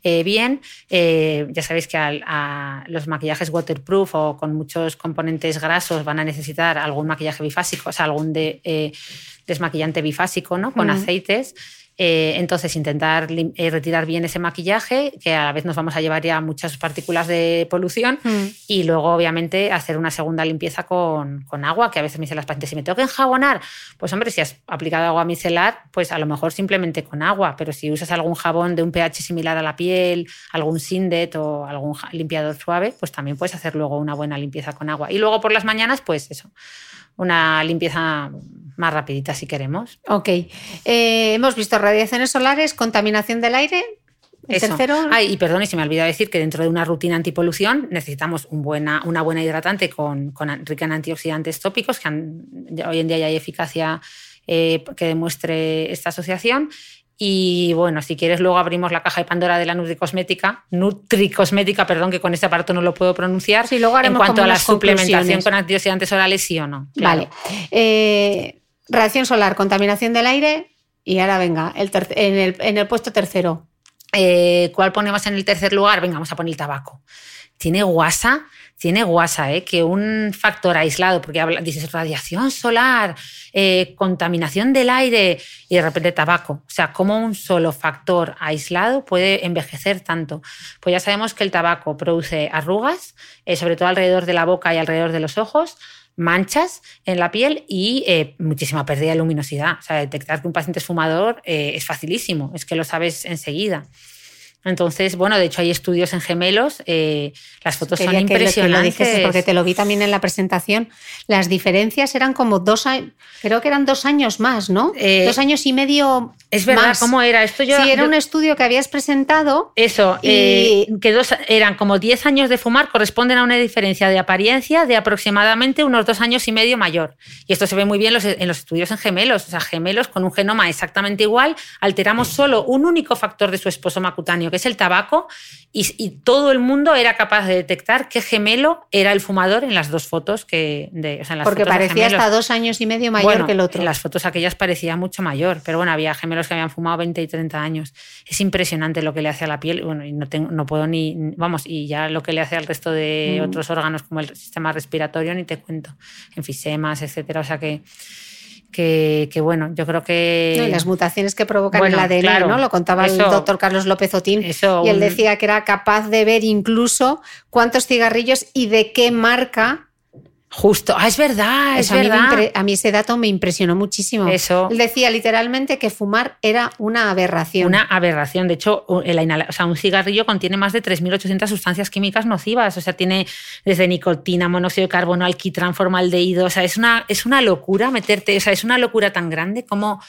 eh, bien. Eh, ya sabéis que a, los maquillajes waterproof o con muchos componentes grasos van a necesitar algún maquillaje bifásico, o sea, algún de, eh, desmaquillante bifásico, ¿no? Con aceites. Eh, entonces, intentar eh, retirar bien ese maquillaje, que a la vez nos vamos a llevar ya muchas partículas de polución, mm. y luego, obviamente, hacer una segunda limpieza con, agua, que a veces me dicen las pacientes, si me tengo que enjabonar, pues hombre, si has aplicado agua micelar, pues a lo mejor simplemente con agua, pero si usas algún jabón de un pH similar a la piel, algún Sindet o algún limpiador suave, pues también puedes hacer luego una buena limpieza con agua. Y luego por las mañanas, pues eso, una limpieza más rapidita si queremos. Ok. Eh, hemos visto radiaciones solares, contaminación del aire. tercero. Ay, y perdón, y se me olvidó decir que dentro de una rutina antipolución necesitamos un buena, una buena hidratante con, con rica en antioxidantes tópicos, que hoy en día ya hay eficacia eh, que demuestre esta asociación. Y bueno, si quieres, luego abrimos la caja de Pandora de la Nutricosmética, Nutricosmética, perdón, que con este aparato no lo puedo pronunciar. Sí, luego en cuanto a la suplementación con antioxidantes orales, sí o no. Vale. Eh, reacción solar, contaminación del aire. Y ahora venga, el en, el, puesto tercero. Eh, ¿Cuál ponemos en el tercer lugar? Venga, vamos a poner el tabaco. Tiene guasa tiene guasa, ¿eh? que un factor aislado, porque habla, dices radiación solar, eh, contaminación del aire y de repente tabaco. O sea, ¿cómo un solo factor aislado puede envejecer tanto? Pues ya sabemos que el tabaco produce arrugas, eh, sobre todo alrededor de la boca y alrededor de los ojos, manchas en la piel y eh, muchísima pérdida de luminosidad. O sea, detectar que un paciente es fumador es facilísimo, es que lo sabes enseguida. Entonces, bueno, de hecho hay estudios en gemelos, eh, las fotos son impresionantes. Que lo porque te lo vi también en la presentación. Las diferencias eran como dos años, creo que eran dos años más, ¿no? Eh, dos años y medio. Es verdad, ¿cómo era? Esto yo, sí, era un estudio que habías presentado. Eso, y... Eh, que dos, eran como 10 años de fumar, corresponden a una diferencia de apariencia de aproximadamente unos dos años y medio mayor. Y esto se ve muy bien en los estudios en gemelos, o sea, gemelos con un genoma exactamente igual, alteramos solo un único factor de su esposo macutáneo que es el tabaco, y, todo el mundo era capaz de detectar qué gemelo era el fumador en las dos fotos que. De, Porque parecía hasta dos años y medio mayor que el otro. En las fotos aquellas parecía mucho mayor, pero bueno, había gemelos que habían fumado 20 y 30 años. Es impresionante lo que le hace a la piel. Bueno, y no, tengo, no puedo ni. Vamos, y ya lo que le hace al resto de mm. otros órganos, como el sistema respiratorio, ni te cuento. Enfisemas, etcétera. O sea que que, bueno, yo creo que... las mutaciones que provocan el ADN, ¿no? Lo contaba el doctor Carlos López Otín. y él decía que era capaz de ver incluso cuántos cigarrillos y de qué marca Justo, ah, es verdad, es verdad. A mí, ese dato me impresionó muchísimo. Eso. Él decía literalmente que fumar era una aberración. Una aberración. De hecho, un cigarrillo contiene más de 3.800 sustancias químicas nocivas. O sea, tiene desde nicotina, monóxido de carbono, alquitrán, formaldehído. O sea, es una, es una locura meterte. O sea, es una locura tan grande como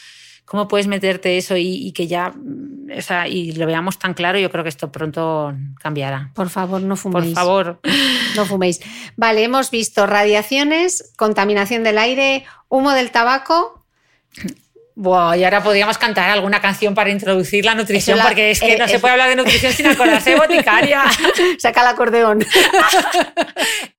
¿Cómo puedes meterte eso y, que ya, mm, o sea, y lo veamos tan claro? Yo creo que esto pronto cambiará. Por favor, no fuméis. Por favor. [LAUGHS] No fuméis. Vale, hemos visto radiaciones, contaminación del aire, humo del tabaco. Buah, y ahora podríamos cantar alguna canción para introducir la nutrición, porque es que no se puede hablar de nutrición sin acordarse de boticaria. [LAUGHS] Saca el acordeón. [LAUGHS]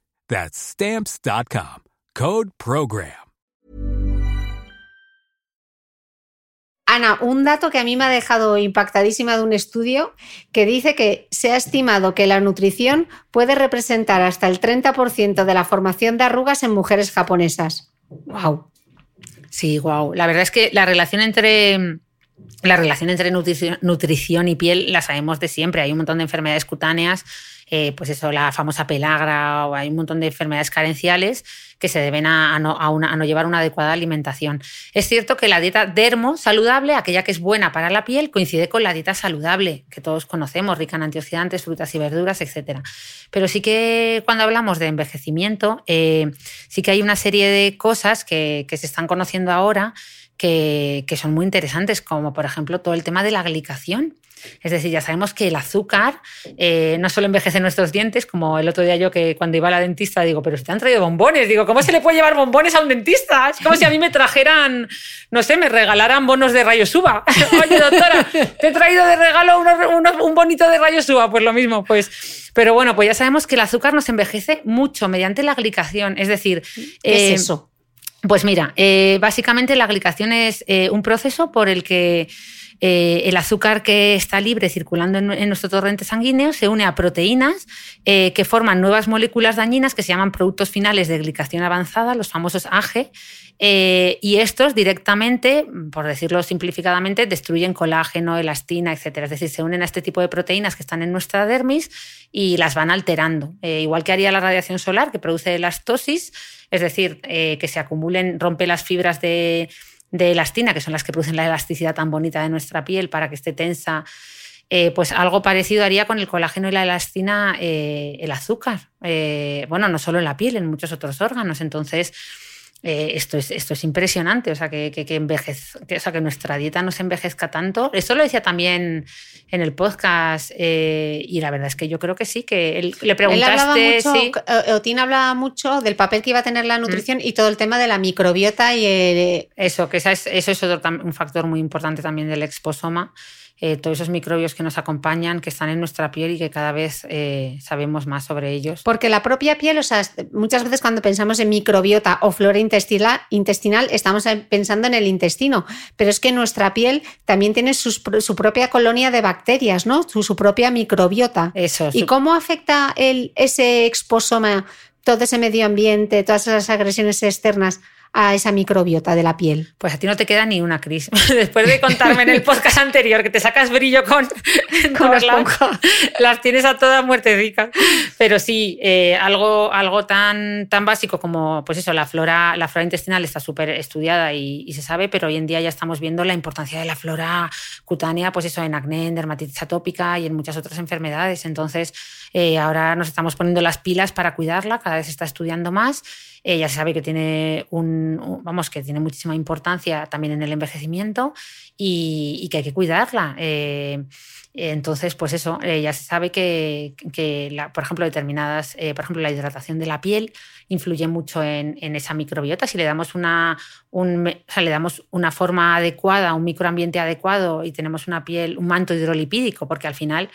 That's Stamps.com. Code PROGRAM. Ana, un dato que a mí me ha dejado impactadísima de un estudio que dice que se ha estimado que la nutrición puede representar hasta el 30% de la formación de arrugas en mujeres japonesas. ¡Wow! Sí, wow. La verdad es que la relación entre la relación entre nutrición, nutrición, y piel la sabemos de siempre. Hay un montón de enfermedades cutáneas, eh, pues eso, la famosa pelagra, o hay un montón de enfermedades carenciales que se deben a, no, llevar una adecuada alimentación. Es cierto que la dieta dermo saludable, aquella que es buena para la piel, coincide con la dieta saludable, que todos conocemos, rica en antioxidantes, frutas y verduras, etc. Pero sí que cuando hablamos de envejecimiento, eh, sí que hay una serie de cosas que se están conociendo ahora que, que, son muy interesantes, como por ejemplo todo el tema de la glicación. Es decir, ya sabemos que el azúcar eh, no solo envejece nuestros dientes, como el otro día yo que cuando iba a la dentista digo, pero si te han traído bombones, digo, ¿cómo se le puede llevar bombones a un dentista? Es como si a mí me trajeran, no sé, me regalaran bonos de rayos [LAUGHS] uva. Oye, doctora, te he traído de regalo unos, unos, un bonito de rayos uva, pues lo mismo, pues. Pero bueno, pues ya sabemos que el azúcar nos envejece mucho mediante la glicación, es decir... ¿Qué eh, es eso? Pues mira, eh, básicamente la glicación es eh, un proceso por el que eh, el azúcar que está libre circulando en, nuestro torrente sanguíneo se une a proteínas eh, que forman nuevas moléculas dañinas que se llaman productos finales de glicación avanzada, los famosos AG, eh, y estos directamente, por decirlo simplificadamente, destruyen colágeno, elastina, etc. Es decir, se unen a este tipo de proteínas que están en nuestra dermis y las van alterando. igual que haría la radiación solar, que produce elastosis, es decir, que se acumulen, rompe las fibras de, de, elastina, que son las que producen la elasticidad tan bonita de nuestra piel para que esté tensa. Eh, pues algo parecido haría con el colágeno y la elastina eh, el azúcar. bueno, no solo en la piel, en muchos otros órganos. Entonces, eh, esto, es, esto es impresionante, o sea, que, que, que, envejez, que, o sea, que nuestra dieta no se envejezca tanto. Eso lo decía también en el podcast eh, y la verdad es que yo creo que sí, que él, le preguntaste... Él mucho, sí. Otín hablaba mucho del papel que iba a tener la nutrición mm. y todo el tema de la microbiota y el... Eso, que esa es, eso es otro, un factor muy importante también del exposoma eh, todos esos microbios que nos acompañan, que están en nuestra piel y que cada vez eh, sabemos más sobre ellos. Porque la propia piel, o sea, muchas veces cuando pensamos en microbiota o flora intestinal, intestinal estamos pensando en el intestino, pero es que nuestra piel también tiene sus, su propia colonia de bacterias, ¿no? Su, su propia microbiota. Eso. ¿Y su... cómo afecta el, ese exposoma, todo ese medio ambiente, todas esas agresiones externas a esa microbiota de la piel? Pues a ti no te queda ni una, Cris. [LAUGHS] Después de contarme en el podcast anterior que te sacas brillo con, [LAUGHS] Con las, esponja. [LAUGHS] las tienes a todas muertecicas. Pero sí, eh, algo, algo tan, tan básico como, pues eso, la flora, la flora intestinal está súper estudiada y, y se sabe, pero hoy en día ya estamos viendo la importancia de la flora cutánea, pues eso, en acné, en dermatitis atópica y en muchas otras enfermedades. Entonces, eh, ahora nos estamos poniendo las pilas para cuidarla, cada vez se está estudiando más. Eh, ya se sabe que tiene un, vamos, que tiene muchísima importancia también en el envejecimiento y, y que hay que cuidarla. Eh, entonces, pues eso, eh, ya se sabe que, que la- por ejemplo, determinadas, eh, por ejemplo, la hidratación de la piel influye mucho en, en esa microbiota. Si le damos una, un o sea, le damos una forma adecuada, un microambiente adecuado y tenemos una piel, un manto hidrolipídico, porque al final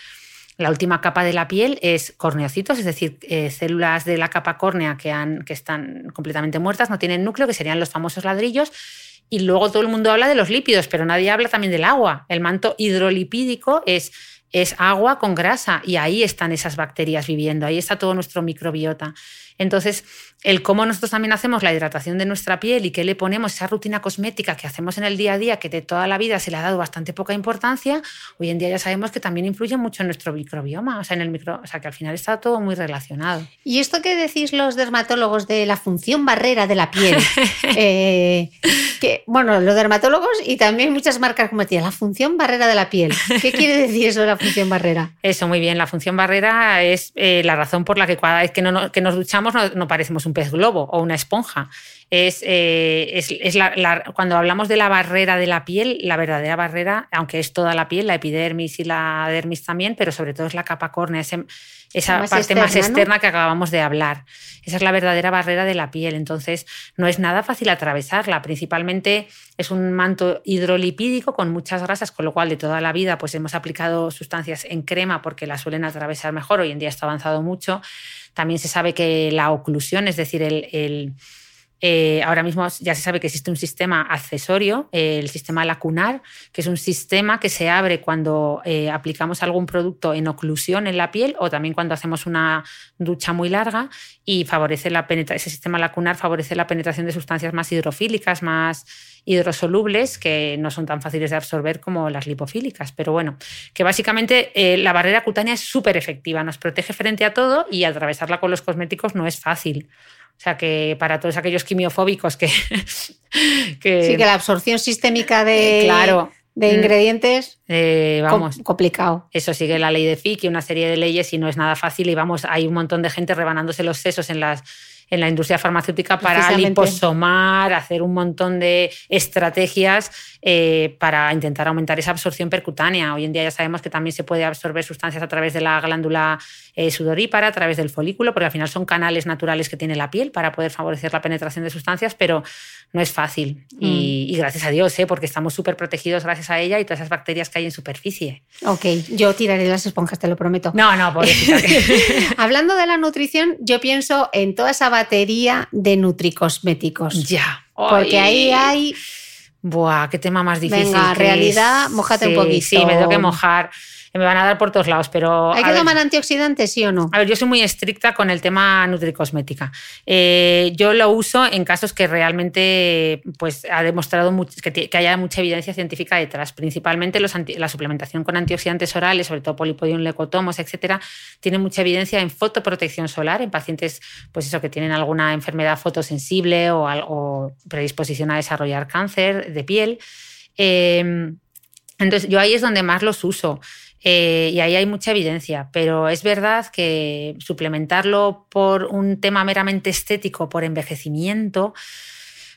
la última capa de la piel es corneocitos, es decir, eh, células de la capa córnea que, han, que están completamente muertas, no tienen núcleo, que serían los famosos ladrillos. Y luego todo el mundo habla de los lípidos, pero nadie habla también del agua. El manto hidrolipídico es, es agua con grasa y ahí están esas bacterias viviendo, ahí está todo nuestro microbiota. Entonces, el cómo nosotros también hacemos la hidratación de nuestra piel y qué le ponemos, esa rutina cosmética que hacemos en el día a día, que de toda la vida se le ha dado bastante poca importancia, hoy en día ya sabemos que también influye mucho en nuestro microbioma, o sea, en el micro, o sea, que al final está todo muy relacionado. ¿Y esto que decís los dermatólogos de la función barrera de la piel? [LAUGHS] Eh, que, bueno, los dermatólogos y también muchas marcas como decía, la función barrera de la piel. ¿Qué quiere decir eso de la función barrera? Eso, muy bien. La función barrera es eh, la razón por la que cada vez que, no, que nos duchamos no, no parecemos un pez globo o una esponja. Es, eh, es, es la- la- cuando hablamos de la barrera de la piel, la verdadera barrera, aunque es toda la piel, la epidermis y la dermis también, pero sobre todo es la capa córnea, ese- esa Más parte más externa, ¿no? externa que acabamos de hablar. Esa es la verdadera barrera de la piel. Entonces, no es nada fácil atravesarla. Principalmente es un manto hidrolipídico con muchas grasas, con lo cual de toda la vida pues hemos aplicado sustancias en crema porque la suelen atravesar mejor. Hoy en día está avanzado mucho. También se sabe que la oclusión, es decir, el, el- eh, ahora mismo ya se sabe que existe un sistema accesorio, el sistema lacunar, que es un sistema que se abre cuando eh, aplicamos algún producto en oclusión en la piel o también cuando hacemos una ducha muy larga y favorece la ese sistema lacunar favorece la penetración de sustancias más hidrofílicas, más hidrosolubles, que no son tan fáciles de absorber como las lipofílicas. Pero bueno, que básicamente eh, la barrera cutánea es súper efectiva, nos protege frente a todo y atravesarla con los cosméticos no es fácil. O sea que para todos aquellos quimiofóbicos que... [LAUGHS] que Sí, que la absorción sistémica de, Eh, claro. de Mm. ingredientes, eh, vamos, complicado. eso sigue la ley de Fick y una serie de leyes y no es nada fácil y vamos, hay un montón de gente rebanándose los sesos en las en la industria farmacéutica para liposomar, hacer un montón de estrategias eh, para intentar aumentar esa absorción percutánea. Hoy en día ya sabemos que también se puede absorber sustancias a través de la glándula eh, sudorípara, a través del folículo, porque al final son canales naturales que tiene la piel para poder favorecer la penetración de sustancias, pero no es fácil. Y, y gracias a Dios, ¿eh? porque estamos súper protegidos gracias a ella y todas esas bacterias que hay en superficie. Ok, yo tiraré las esponjas, te lo prometo. No, no, pobrecita. [LAUGHS] Hablando de la nutrición, yo pienso en toda esa batería de nutricosméticos. ya. Porque ahí hay Buah, qué tema más difícil. Venga, que realidad, es. mójate un poquito. Sí, me tengo que mojar. Me van a dar por todos lados, pero. ¿Hay que ver. tomar antioxidantes, sí o no? A ver, yo soy muy estricta con el tema nutricosmética. Eh, yo lo uso en casos que realmente pues, ha demostrado que, haya mucha evidencia científica detrás. Principalmente los anti- la suplementación con antioxidantes orales, sobre todo polipodium leucotomos, etcétera, tiene mucha evidencia en fotoprotección solar en pacientes pues eso, que tienen alguna enfermedad fotosensible o, o predisposición a desarrollar cáncer de piel. Eh, entonces, yo ahí es donde más los uso. Eh, y ahí hay mucha evidencia, pero es verdad que suplementarlo por un tema meramente estético, por envejecimiento,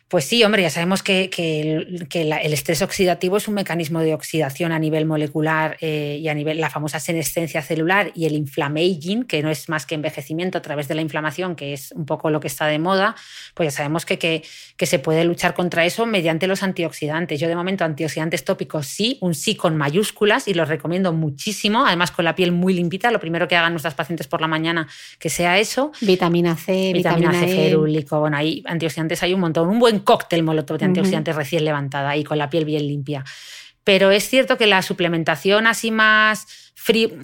pues sí, hombre, ya sabemos que, que el, que la- el estrés oxidativo es un mecanismo de oxidación a nivel molecular eh, y a nivel la famosa senescencia celular y el inflammaging, que no es más que envejecimiento a través de la inflamación, que es un poco lo que está de moda, pues ya sabemos que, que, que se puede luchar contra eso mediante los antioxidantes. Yo de momento antioxidantes tópicos sí, un sí con mayúsculas y los recomiendo muchísimo, además con la piel muy limpita, lo primero que hagan nuestras pacientes por la mañana que sea eso. Vitamina C, Vitamina, vitamina, C, E. ferúlico, bueno, ahí antioxidantes hay un montón. Un buen cóctel molotov de antioxidantes recién levantada, ahí con la piel bien limpia. Pero es cierto que la suplementación así más,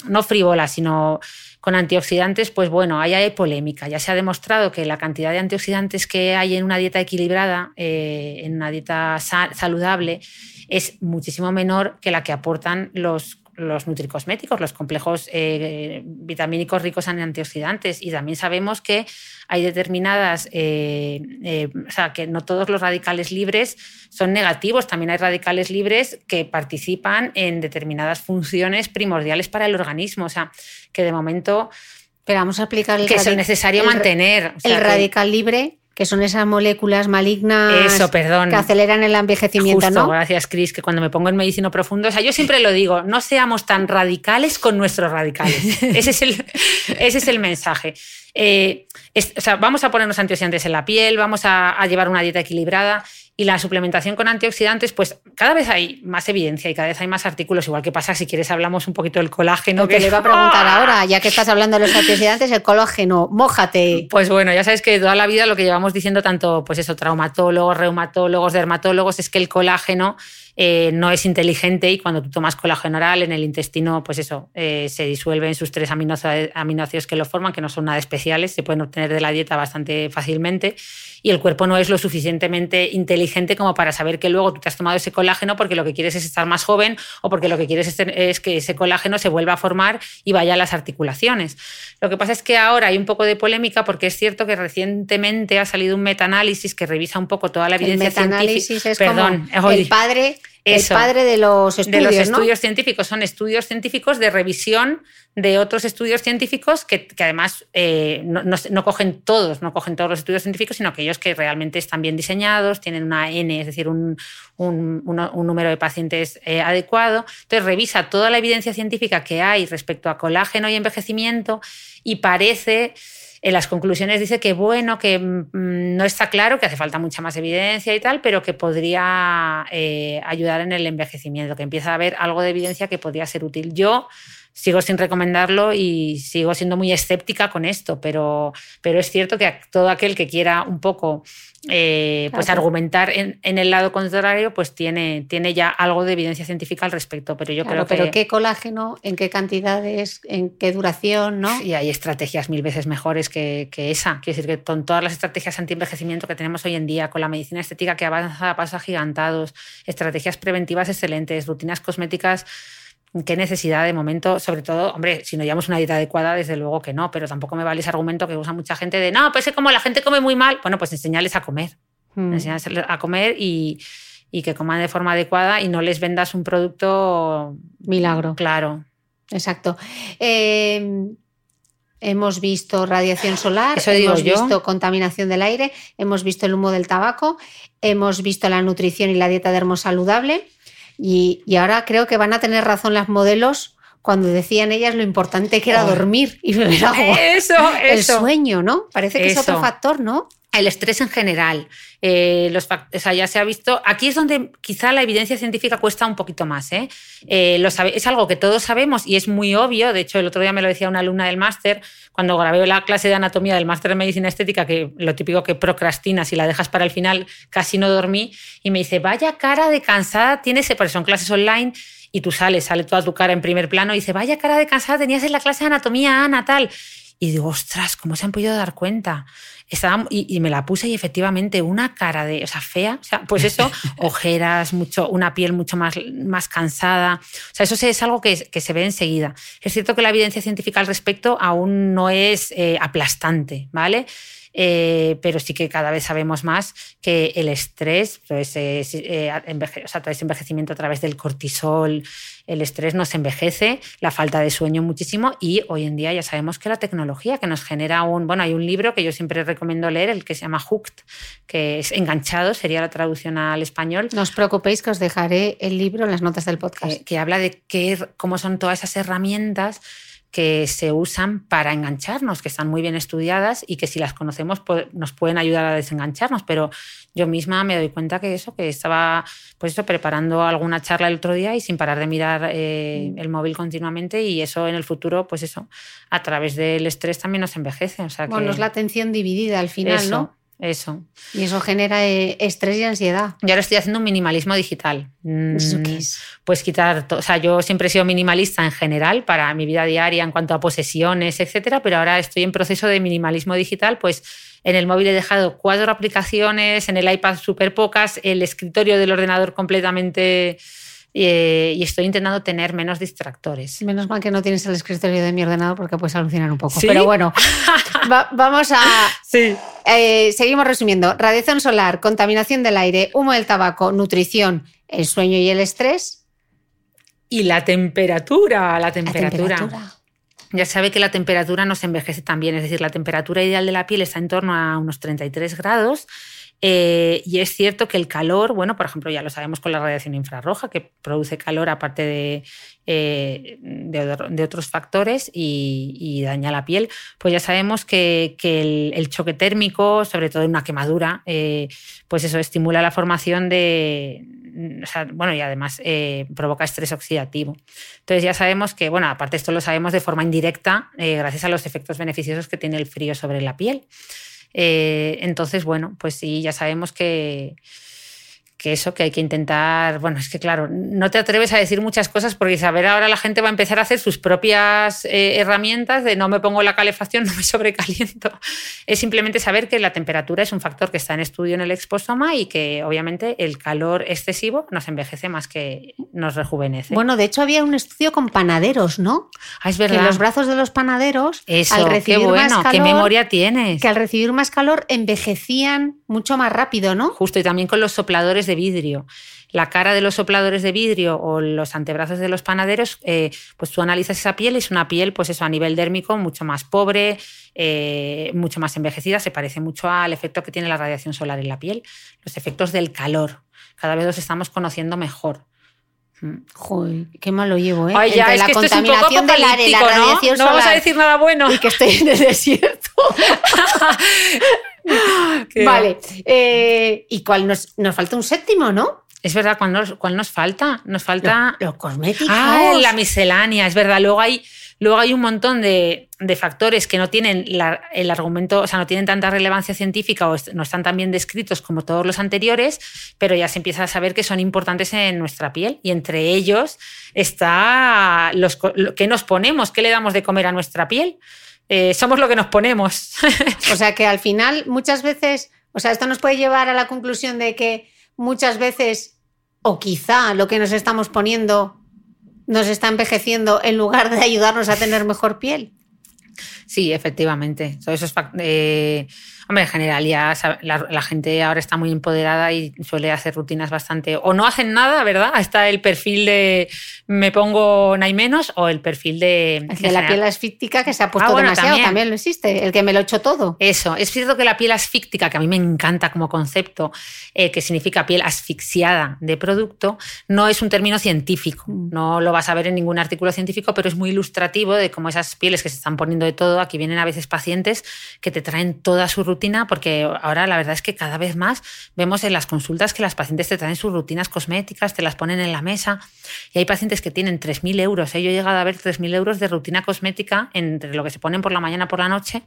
no frívola, sino con antioxidantes, pues bueno, ahí hay polémica. Ya se ha demostrado que la cantidad de antioxidantes que hay en una dieta equilibrada, eh, en una dieta saludable, es muchísimo menor que la que aportan los los nutricosméticos, los complejos eh, vitamínicos ricos en antioxidantes. Y también sabemos que hay determinadas, eh, eh, o sea, que no todos los radicales libres son negativos, también hay radicales libres que participan en determinadas funciones primordiales para el organismo. O sea, que de momento... Pero vamos a explicar el que es necesario mantener. el radical libre que son esas moléculas malignas Eso, perdón. que aceleran el envejecimiento, Justo, Gracias, Cris, que cuando me pongo en medicina profundo, o sea, yo siempre lo digo, no seamos tan radicales con nuestros radicales. [LAUGHS] ese, es el, ese es el mensaje. Eh, o sea, vamos a ponernos antioxidantes en la piel, vamos a, a llevar una dieta equilibrada y la suplementación con antioxidantes, pues cada vez hay más evidencia y cada vez hay más artículos. Igual que pasa, si quieres, hablamos un poquito del colágeno. que le iba a [LAUGHS] preguntar ahora, ya que estás hablando de los antioxidantes, el colágeno, mójate. Pues bueno, ya sabes que toda la vida lo que llevamos diciendo, tanto pues eso, traumatólogos, reumatólogos, dermatólogos, es que el colágeno eh, no es inteligente y cuando tú tomas colágeno oral en el intestino, pues eso, eh, se disuelve en sus tres aminoácidos que lo forman, que no son nada especiales, se pueden obtener de la dieta bastante fácilmente y el cuerpo no es lo suficientemente inteligente como para saber que luego tú te has tomado ese colágeno porque lo que quieres es estar más joven o porque lo que quieres es, que ese colágeno se vuelva a formar y vaya a las articulaciones. Lo que pasa es que ahora hay un poco de polémica porque es cierto que recientemente ha salido un metaanálisis que revisa un poco toda la evidencia científica. Es Perdón, el padre el padre de los estudios. De los estudios científicos. Son estudios científicos de revisión de otros estudios científicos que, además eh, no, cogen todos, no cogen todos los estudios científicos, sino aquellos que realmente están bien diseñados, tienen una N, es decir, un, número de pacientes eh, adecuado. Entonces revisa toda la evidencia científica que hay respecto a colágeno y envejecimiento y parece en las conclusiones dice que bueno, que mm, no está claro, que hace falta mucha más evidencia y tal, pero que podría eh, ayudar en el envejecimiento, que empieza a haber algo de evidencia que podría ser útil. Yo sigo sin recomendarlo y sigo siendo muy escéptica con esto, pero, pero es cierto que todo aquel que quiera un poco eh, pues argumentar en, el lado contrario, pues tiene, tiene ya algo de evidencia científica al respecto. Pero yo creo que. Pero qué colágeno, en qué cantidades, en qué duración, ¿no? Y hay estrategias mil veces mejores que, esa. Quiero decir que con todas las estrategias anti-envejecimiento que tenemos hoy en día, con la medicina estética que avanza a pasos agigantados, estrategias preventivas excelentes, rutinas cosméticas qué necesidad de momento, sobre todo, hombre, si no llevamos una dieta adecuada, desde luego que no, pero tampoco me vale ese argumento que usa mucha gente de, no, pues es como la gente come muy mal, bueno, pues enseñarles a comer, hmm. enseñarles a comer y, que coman de forma adecuada y no les vendas un producto milagro. Claro. Exacto. Eh, hemos visto radiación solar, hemos visto contaminación del aire, hemos visto el humo del tabaco, hemos visto la nutrición y la dieta dermosaludable. Y, ahora creo que van a tener razón las modelos cuando decían ellas lo importante que era oh. dormir y beber agua. Eso, [LAUGHS] El sueño, ¿no? Parece que es otro factor, ¿no? El estrés en general. Eh, los, ya se ha visto. Aquí es donde quizá la evidencia científica cuesta un poquito más. ¿eh? Eh, lo sabe, es algo que todos sabemos y es muy obvio. De hecho, el otro día me lo decía una alumna del máster, cuando grabé la clase de anatomía del máster de medicina estética, que lo típico que procrastinas y la dejas para el final, casi no dormí. Y me dice, vaya cara de cansada tienes, porque son clases online y tú sales, sale toda tu cara en primer plano y dice, vaya cara de cansada tenías en la clase de anatomía, Ana, tal. Y digo, ostras, ¿cómo se han podido dar cuenta? Estaba, y, me la puse y efectivamente una cara de, o sea, fea, o sea, pues eso, [LAUGHS] ojeras, mucho, una piel mucho más, más cansada. O sea, eso es algo que, que se ve enseguida. Es cierto que la evidencia científica al respecto aún no es eh, aplastante, ¿vale? Eh, pero sí que cada vez sabemos más que el estrés, pues, eh, o sea, todo ese envejecimiento a través del cortisol, el estrés nos envejece, la falta de sueño muchísimo y hoy en día ya sabemos que la tecnología que nos genera un, bueno, hay un libro que yo siempre recomiendo leer, el que se llama Hooked, que es enganchado, sería la traducción al español. No os preocupéis que os dejaré el libro en las notas del podcast. Que, habla de qué, cómo son todas esas herramientas que se usan para engancharnos, que están muy bien estudiadas y que si las conocemos nos pueden ayudar a desengancharnos. Pero yo misma me doy cuenta que eso, que estaba pues eso, preparando alguna charla el otro día y sin parar de mirar eh, mm. el móvil continuamente y eso en el futuro, pues eso, a través del estrés también nos envejece. O sea bueno, es la atención dividida al final, ¿no? Eso. Y eso genera eh, estrés y ansiedad. Yo ahora estoy haciendo un minimalismo digital. ¿Eso Mm, qué es? Pues quitar, o sea, yo siempre he sido minimalista en general para mi vida diaria en cuanto a posesiones, etcétera, pero ahora estoy en proceso de minimalismo digital, pues en el móvil he dejado cuatro aplicaciones, en el iPad súper pocas, el escritorio del ordenador completamente eh, y estoy intentando tener menos distractores. Menos mal que no tienes el escritorio de mi ordenador porque puedes alucinar un poco. ¿Sí? Pero bueno, [LAUGHS] va- vamos a... Sí. eh, seguimos resumiendo. Radiación solar, contaminación del aire, humo del tabaco, nutrición, el sueño y el estrés. Y la temperatura, la La temperatura. Ya sabe que la temperatura no se envejece tan bien, es decir, la temperatura ideal de la piel está en torno a unos 33 grados. Eh, y es cierto que el calor, bueno, por ejemplo, ya lo sabemos con la radiación infrarroja, que produce calor aparte de, eh, de, otro- de otros factores y, daña la piel, pues ya sabemos que, el, choque térmico, sobre todo en una quemadura, eh, pues eso estimula la formación de, bueno, y además provoca estrés oxidativo. Entonces ya sabemos que, bueno, aparte esto lo sabemos de forma indirecta, gracias a los efectos beneficiosos que tiene el frío sobre la piel. Eh, entonces, bueno, pues sí, ya sabemos que, que eso, que hay que intentar, bueno, es que claro, no te atreves a decir muchas cosas porque saber ahora la gente va a empezar a hacer sus propias eh, herramientas de no me pongo la calefacción, [LAUGHS] no me sobrecaliento. Es simplemente saber que la temperatura es un factor que está en estudio en el exposoma y que obviamente el calor excesivo nos envejece más que nos rejuvenece. Bueno, de hecho había un estudio con panaderos, ¿no? Ah, es Que verdad. los brazos de los panaderos, Eso, al qué recibir bueno, más qué calor, memoria tienes. que al recibir más calor envejecían mucho más rápido, ¿no? Justo, y también con los sopladores de vidrio. La cara de los sopladores de vidrio o los antebrazos de los panaderos, eh, pues tú analizas esa piel, es una piel, pues eso, a nivel dérmico, mucho más pobre, eh, mucho más envejecida, se parece mucho al efecto que tiene la radiación solar en la piel, los efectos del calor. Cada vez los estamos conociendo mejor. Mm. Joder, qué mal lo llevo, ¿eh? Ay, ya, Entre es la que contaminación del aire, la apocalíptico, ¿no? radiación No vamos a decir nada bueno. y que estoy en el desierto. [LAUGHS] [LAUGHS] Vale. eh, ¿Y cuál nos, nos falta un séptimo, no? Es verdad, ¿cuál nos, cuál nos falta? Nos falta... Los cosméticos. Ah, la miscelánea, es verdad. Luego hay, luego hay un montón de, de factores que no tienen la- el argumento, o sea, no tienen tanta relevancia científica o no están tan bien descritos como todos los anteriores, pero ya se empieza a saber que son importantes en nuestra piel. Y entre ellos está los, lo que nos ponemos, qué le damos de comer a nuestra piel. Eh, somos lo que nos ponemos. [LAUGHS] O sea que al final muchas veces, o sea, esto nos puede llevar a la conclusión de que muchas veces, o quizá lo que nos estamos poniendo nos está envejeciendo en lugar de ayudarnos a tener mejor piel. Sí, efectivamente. Todos esos fac- eh, hombre, en general ya la, la gente ahora está muy empoderada y suele hacer rutinas bastante. O no hacen nada, ¿verdad? Está el perfil de me pongo no hay menos o el perfil de. El de la general- piel asfíctica que se ha puesto Ah, bueno, demasiado, también. también. lo existe, el que me lo echo todo. Eso, es cierto que la piel asfíctica, que a mí me encanta como concepto, eh, que significa piel asfixiada de producto, no es un término científico. Mm. No lo vas a ver en ningún artículo científico, pero es muy ilustrativo de cómo esas pieles que se están poniendo de todo, aquí vienen a veces pacientes que te traen toda su rutina, porque ahora la verdad es que cada vez más vemos en las consultas que las pacientes te traen sus rutinas cosméticas, te las ponen en la mesa, y hay pacientes que tienen 3.000 euros. ¿eh? Yo he llegado a ver 3.000 euros de rutina cosmética entre lo que se ponen por la mañana por la noche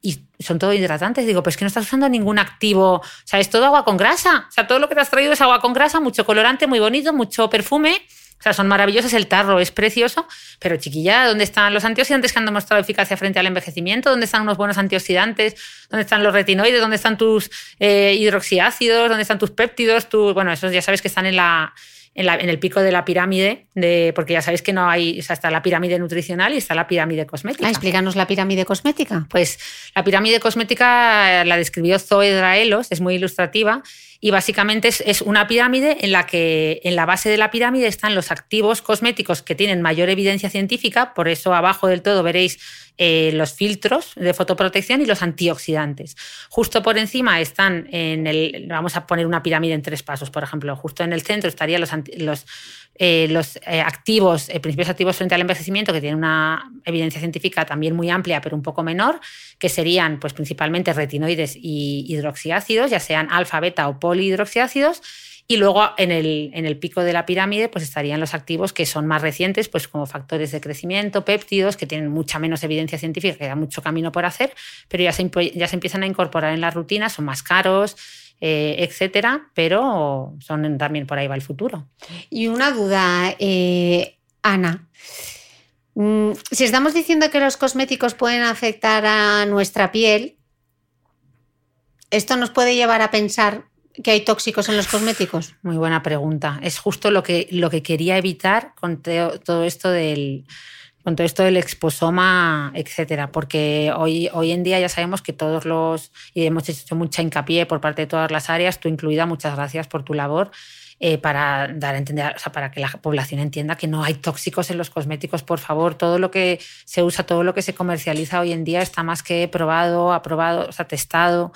y son todo hidratantes. Digo, pues que no estás usando ningún activo. O sea, es todo agua con grasa. O sea, todo lo que te has traído es agua con grasa, mucho colorante, muy bonito, mucho perfume. O sea, son maravillosos, el tarro es precioso, pero chiquilla, ¿dónde están los antioxidantes que han demostrado eficacia frente al envejecimiento? ¿Dónde están unos buenos antioxidantes? ¿Dónde están los retinoides? ¿Dónde están tus eh, hidroxiácidos? ¿Dónde están tus péptidos? Tu- bueno, esos ya sabes que están en la, en, la- en el pico de la pirámide, de, porque ya sabéis que no hay, o sea, está la pirámide nutricional y está la pirámide cosmética. Ah, explícanos la pirámide cosmética. Pues la pirámide cosmética la describió Zoe Draelos, es muy ilustrativa y básicamente es, una pirámide en la que en la base de la pirámide están los activos cosméticos que tienen mayor evidencia científica, por eso abajo del todo veréis eh, los filtros de fotoprotección y los antioxidantes. Justo por encima están en el, vamos a poner una pirámide en tres pasos, por ejemplo, justo en el centro estarían los, los, eh, los eh, activos, eh, principios activos frente al envejecimiento, que tienen una evidencia científica también muy amplia, pero un poco menor, que serían pues, principalmente retinoides y hidroxiácidos, ya sean alfa, beta o polihidroxiácidos. Y luego en el, en el pico de la pirámide pues estarían los activos que son más recientes, pues como factores de crecimiento, péptidos, que tienen mucha menos evidencia científica, queda mucho camino por hacer, pero ya se, ya se empiezan a incorporar en las rutinas, son más caros, eh, etcétera, pero son también por ahí va el futuro. Y una duda, eh, Ana. Mm, si estamos diciendo que los cosméticos pueden afectar a nuestra piel, ¿esto nos puede llevar a pensar que hay tóxicos en los cosméticos? Muy buena pregunta. Es justo lo que, lo que quería evitar con todo esto del, con todo esto del exposoma, etcétera, porque hoy, hoy en día ya sabemos que todos los, y hemos hecho mucha hincapié por parte de todas las áreas, tú incluida, muchas gracias por tu labor, eh, para dar a entender, o sea, para que la población entienda que no hay tóxicos en los cosméticos, por favor. Todo lo que se usa, todo lo que se comercializa hoy en día está más que probado, aprobado, o sea, testado.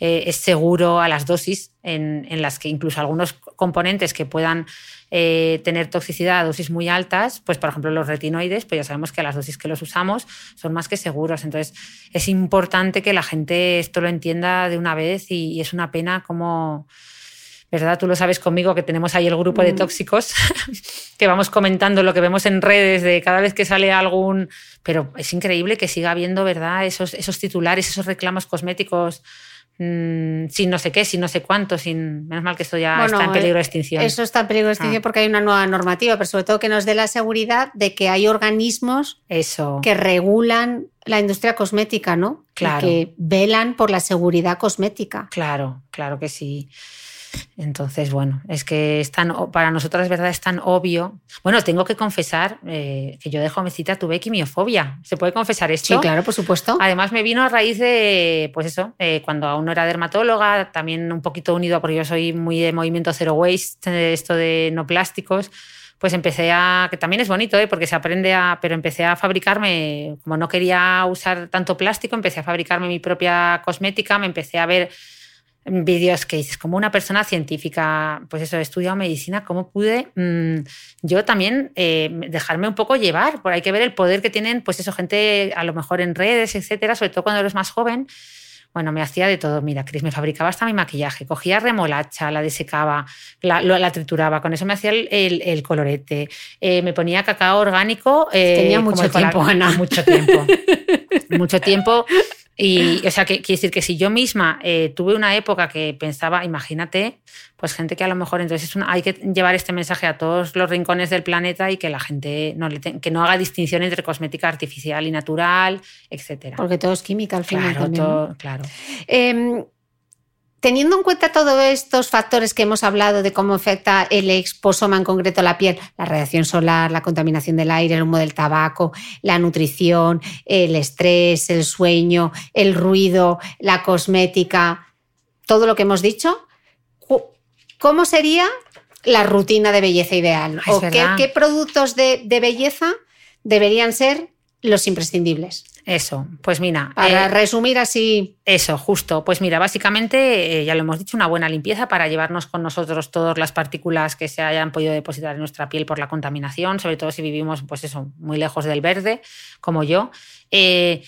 Eh, es seguro a las dosis en, en, las que incluso algunos componentes que puedan eh, tener toxicidad a dosis muy altas, pues por ejemplo los retinoides, pues ya sabemos que a las dosis que los usamos son más que seguros. Entonces es importante que la gente esto lo entienda de una vez y, y es una pena como ¿verdad? Tú lo sabes conmigo que tenemos ahí el grupo de mm. tóxicos [LAUGHS] que vamos comentando lo que vemos en redes de cada vez que sale algún... Pero es increíble que siga habiendo, ¿verdad? Esos, esos titulares, esos reclamos cosméticos mm, sin no sé qué, sin no sé cuánto, sin menos mal que esto ya está en peligro de extinción. Eso está en peligro de extinción ah. porque hay una nueva normativa, pero sobre todo que nos dé la seguridad de que hay organismos eso. que regulan la industria cosmética, ¿no? Claro. que velan por la seguridad cosmética. Claro, claro que sí. Entonces, bueno, es que es tan, para nosotras es verdad, es tan obvio. Bueno, tengo que confesar eh, que yo de jovencita tuve quimiofobia. ¿Se puede confesar esto? Sí, claro, por supuesto. Además, me vino a raíz de, pues eso, eh, cuando aún no era dermatóloga, también un poquito unido, porque yo soy muy de movimiento zero waste, esto de no plásticos pues empecé a, que también es bonito, ¿eh? porque se aprende a, pero empecé a fabricarme, como no quería usar tanto plástico, empecé a fabricarme mi propia cosmética, me empecé a ver vídeos que dices, como una persona científica, pues eso, he estudiado medicina, ¿cómo pude mm, yo también eh, dejarme un poco llevar? Por hay que ver el poder que tienen, pues eso, gente a lo mejor en redes, etcétera, sobre todo cuando eres más joven. Bueno, me hacía de todo. Mira, Cris, me fabricaba hasta mi maquillaje. Cogía remolacha, la desecaba, la, la trituraba. Con eso me hacía el, el, colorete. Eh, me ponía cacao orgánico. Eh, Tenía mucho tiempo, Ana. Mucho tiempo. mucho tiempo. [LAUGHS] Y, o sea, que, quiere decir que si yo misma eh, tuve una época que pensaba, imagínate, pues gente que a lo mejor entonces hay que llevar este mensaje a todos los rincones del planeta y que la gente no, le que no haga distinción entre cosmética artificial y natural, etcétera. Porque todo es química al final. Claro, todo, claro. Eh, Teniendo en cuenta todos estos factores que hemos hablado de cómo afecta el exposoma en concreto la piel, la radiación solar, la contaminación del aire, el humo del tabaco, la nutrición, el estrés, el sueño, el ruido, la cosmética, todo lo que hemos dicho, ¿cómo sería la rutina de belleza ideal? ¿O qué, productos de belleza deberían ser los imprescindibles? Eso, pues mira. Para eh, resumir así. Eso, justo. Pues mira, básicamente, eh, ya lo hemos dicho, una buena limpieza para llevarnos con nosotros todas las partículas que se hayan podido depositar en nuestra piel por la contaminación, sobre todo si vivimos, pues eso, muy lejos del verde, como yo. Eh,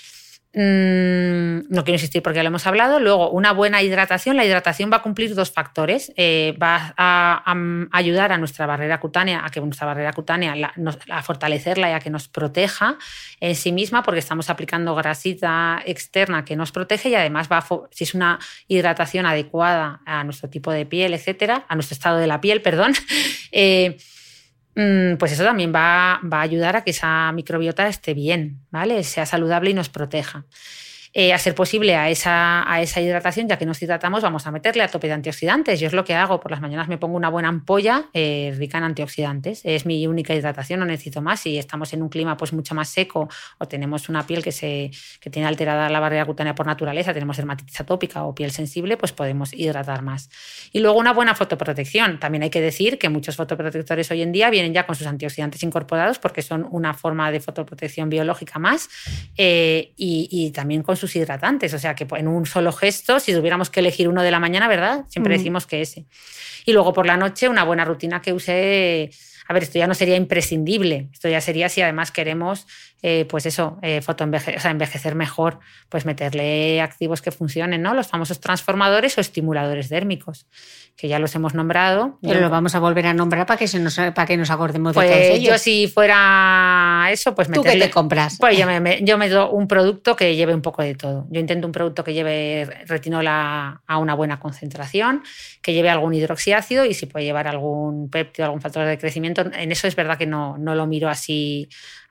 Mm, no quiero insistir porque ya lo hemos hablado. Luego, una buena hidratación. La hidratación va a cumplir dos factores. Eh, va a, ayudar a nuestra barrera cutánea, a que nuestra barrera cutánea, a fortalecerla y a que nos proteja en sí misma, porque estamos aplicando grasita externa que nos protege y además va si es una hidratación adecuada a nuestro tipo de piel, etcétera, a nuestro estado de la piel, perdón. [LAUGHS] Eh, Mm, pues eso también va, va, a ayudar a que esa microbiota esté bien, ¿vale? Sea saludable y nos proteja. Eh, a ser posible a esa, a esa hidratación, ya que nos hidratamos, vamos a meterle a tope de antioxidantes. Yo es lo que hago, por las mañanas me pongo una buena ampolla eh, rica en antioxidantes. Es mi única hidratación, no necesito más. Si estamos en un clima pues mucho más seco o tenemos una piel que, se, que tiene alterada la barrera cutánea por naturaleza, tenemos dermatitis atópica o piel sensible, pues podemos hidratar más. Y luego una buena fotoprotección. También hay que decir que muchos fotoprotectores hoy en día vienen ya con sus antioxidantes incorporados porque son una forma de fotoprotección biológica más eh, y, y también con sus hidratantes. O sea que en un solo gesto, si tuviéramos que elegir uno de la mañana, ¿verdad? Siempre mm. decimos que ese. Y luego por la noche, una buena rutina que use. A ver, esto ya no sería imprescindible. Esto ya sería si además queremos eh, pues eso, eh, fotoenveje- o sea, envejecer mejor, pues meterle activos que funcionen, ¿no? Los famosos transformadores o estimuladores dérmicos, que ya los hemos nombrado. Pero Yo- lo vamos a volver a nombrar para que, se nos, para que nos acordemos de todos pues ellos. yo si fuera eso, pues ¿Tú qué meterle... te compras? Pues yo me, me- yo me doy un producto que lleve un poco de todo. Yo intento un producto que lleve retinola a una buena concentración, que lleve algún hidroxiácido y si puede llevar algún péptido, algún factor de crecimiento. En eso es verdad que no, no lo miro así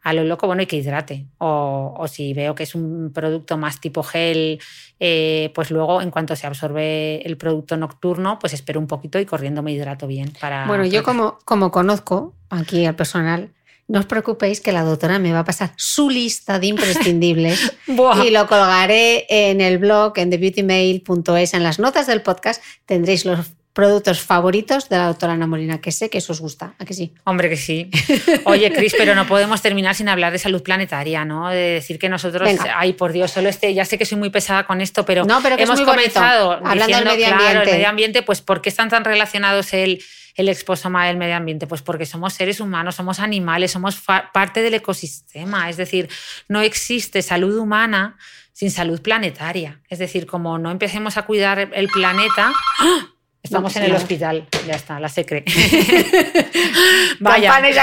a lo loco, bueno, y que hidrate. O, o si veo que es un producto más tipo gel, eh, pues luego en cuanto se absorbe el producto nocturno, pues espero un poquito y corriendo me hidrato bien. Para Bueno, yo como, como conozco aquí al personal, no os preocupéis que la doctora me va a pasar su lista de imprescindibles [LAUGHS] y lo colgaré en el blog en thebeautymail.es. En las notas del podcast tendréis los productos favoritos de la doctora Ana Molina, que sé que eso os gusta. ¿A que sí? Hombre, que sí. [LAUGHS] Oye, Cris, pero no podemos terminar sin hablar de salud planetaria, ¿no? De decir que nosotros, Venga. ay, por Dios, solo este, ya sé que soy muy pesada con esto, pero, No, pero que es hemos muy bonito. comenzado Hablando del diciendo, medio claro, ambiente. el medio ambiente, pues ¿por qué están tan relacionados el, el exposoma del medio ambiente? Pues porque somos seres humanos, somos animales, somos parte del ecosistema. Es decir, no existe salud humana sin salud planetaria. Es decir, como no empecemos a cuidar el planeta, ¡ah! Estamos No, en el hospital. Ya está, la secre. [LAUGHS]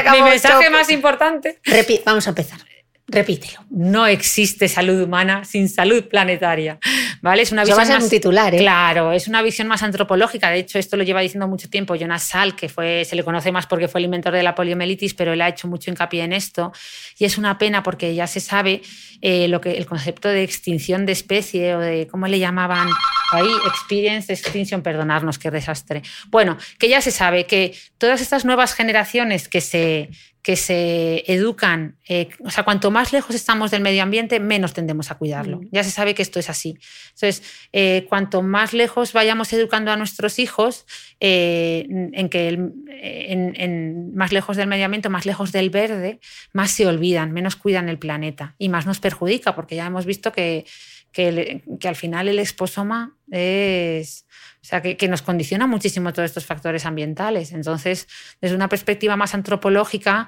Acabó mi mensaje más importante. Repi- Vamos a empezar. Repítelo. No existe salud humana sin salud planetaria. ¿Vale? Es una va a visión ser más- un titular, ¿eh? Claro, es una visión más antropológica. De hecho, esto lo lleva diciendo mucho tiempo Jonas Salk, que fue, se le conoce más porque fue el inventor de la poliomielitis, pero él ha hecho mucho hincapié en esto. Y es una pena porque ya se sabe eh, lo que, el concepto de extinción de especie o de cómo le llamaban ahí, experience extinction, perdonarnos, qué desastre. Bueno, que ya se sabe que todas estas nuevas generaciones que se, que se educan, eh, o sea, cuanto más lejos estamos del medio ambiente, menos tendemos a cuidarlo. Mm. Ya se sabe que esto es así. Entonces, eh, cuanto más lejos vayamos educando a nuestros hijos, eh, en que el- en, en más lejos del medio ambiente, más lejos del verde, más se olvidan, menos cuidan el planeta y más nos perjudica, porque ya hemos visto que, que, el- que al final el exposoma es... O sea, que, que nos condiciona muchísimo todos estos factores ambientales. Entonces, desde una perspectiva más antropológica,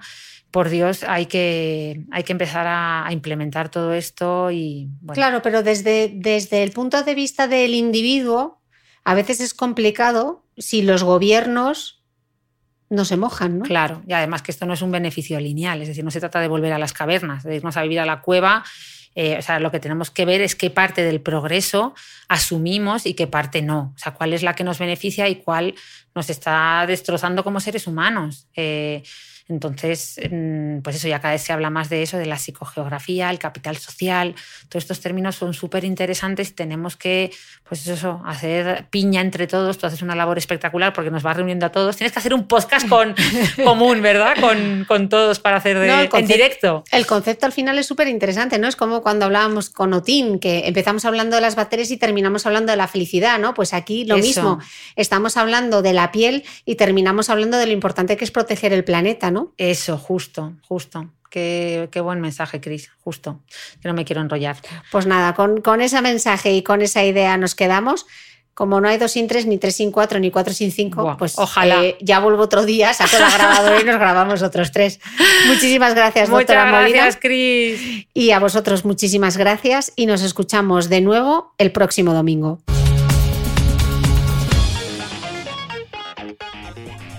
por Dios, hay que, hay que empezar a, a implementar todo esto y... Bueno, Claro, pero desde, desde el punto de vista del individuo, a veces es complicado si los gobiernos no se mojan, ¿no? Claro, y además que esto no es un beneficio lineal, es decir, no se trata de volver a las cavernas, de irnos a vivir a la cueva. Eh, o sea, lo que tenemos que ver es qué parte del progreso asumimos y qué parte no. O sea, cuál es la que nos beneficia y cuál nos está destrozando como seres humanos. Eh, entonces, pues eso, ya cada vez se habla más de eso, de la psicogeografía, el capital social. Todos estos términos son súper interesantes y tenemos que, pues eso, hacer piña entre todos. Tú haces una labor espectacular porque nos vas reuniendo a todos. Tienes que hacer un podcast con, [LAUGHS] común, ¿verdad? Con, con todos para hacer de, No, en directo. El concepto al final es súper interesante, ¿no? Es como cuando hablábamos con Otín, que empezamos hablando de las bacterias y terminamos hablando de la felicidad, ¿no? Pues aquí lo Eso. mismo. Estamos hablando de la piel y terminamos hablando de lo importante que es proteger el planeta, ¿no? Eso, justo, justo. Qué, qué buen mensaje, Cris, justo. Que no me quiero enrollar. Pues nada, con, con ese mensaje y con esa idea nos quedamos. Como no hay dos sin tres, ni tres sin cuatro, ni cuatro sin cinco, pues ojalá. eh, ya vuelvo otro día, saco la grabadora y nos grabamos otros tres. Muchísimas gracias, Muchas doctora Molina. gracias, Cris. Y a vosotros muchísimas gracias y nos escuchamos de nuevo el próximo domingo.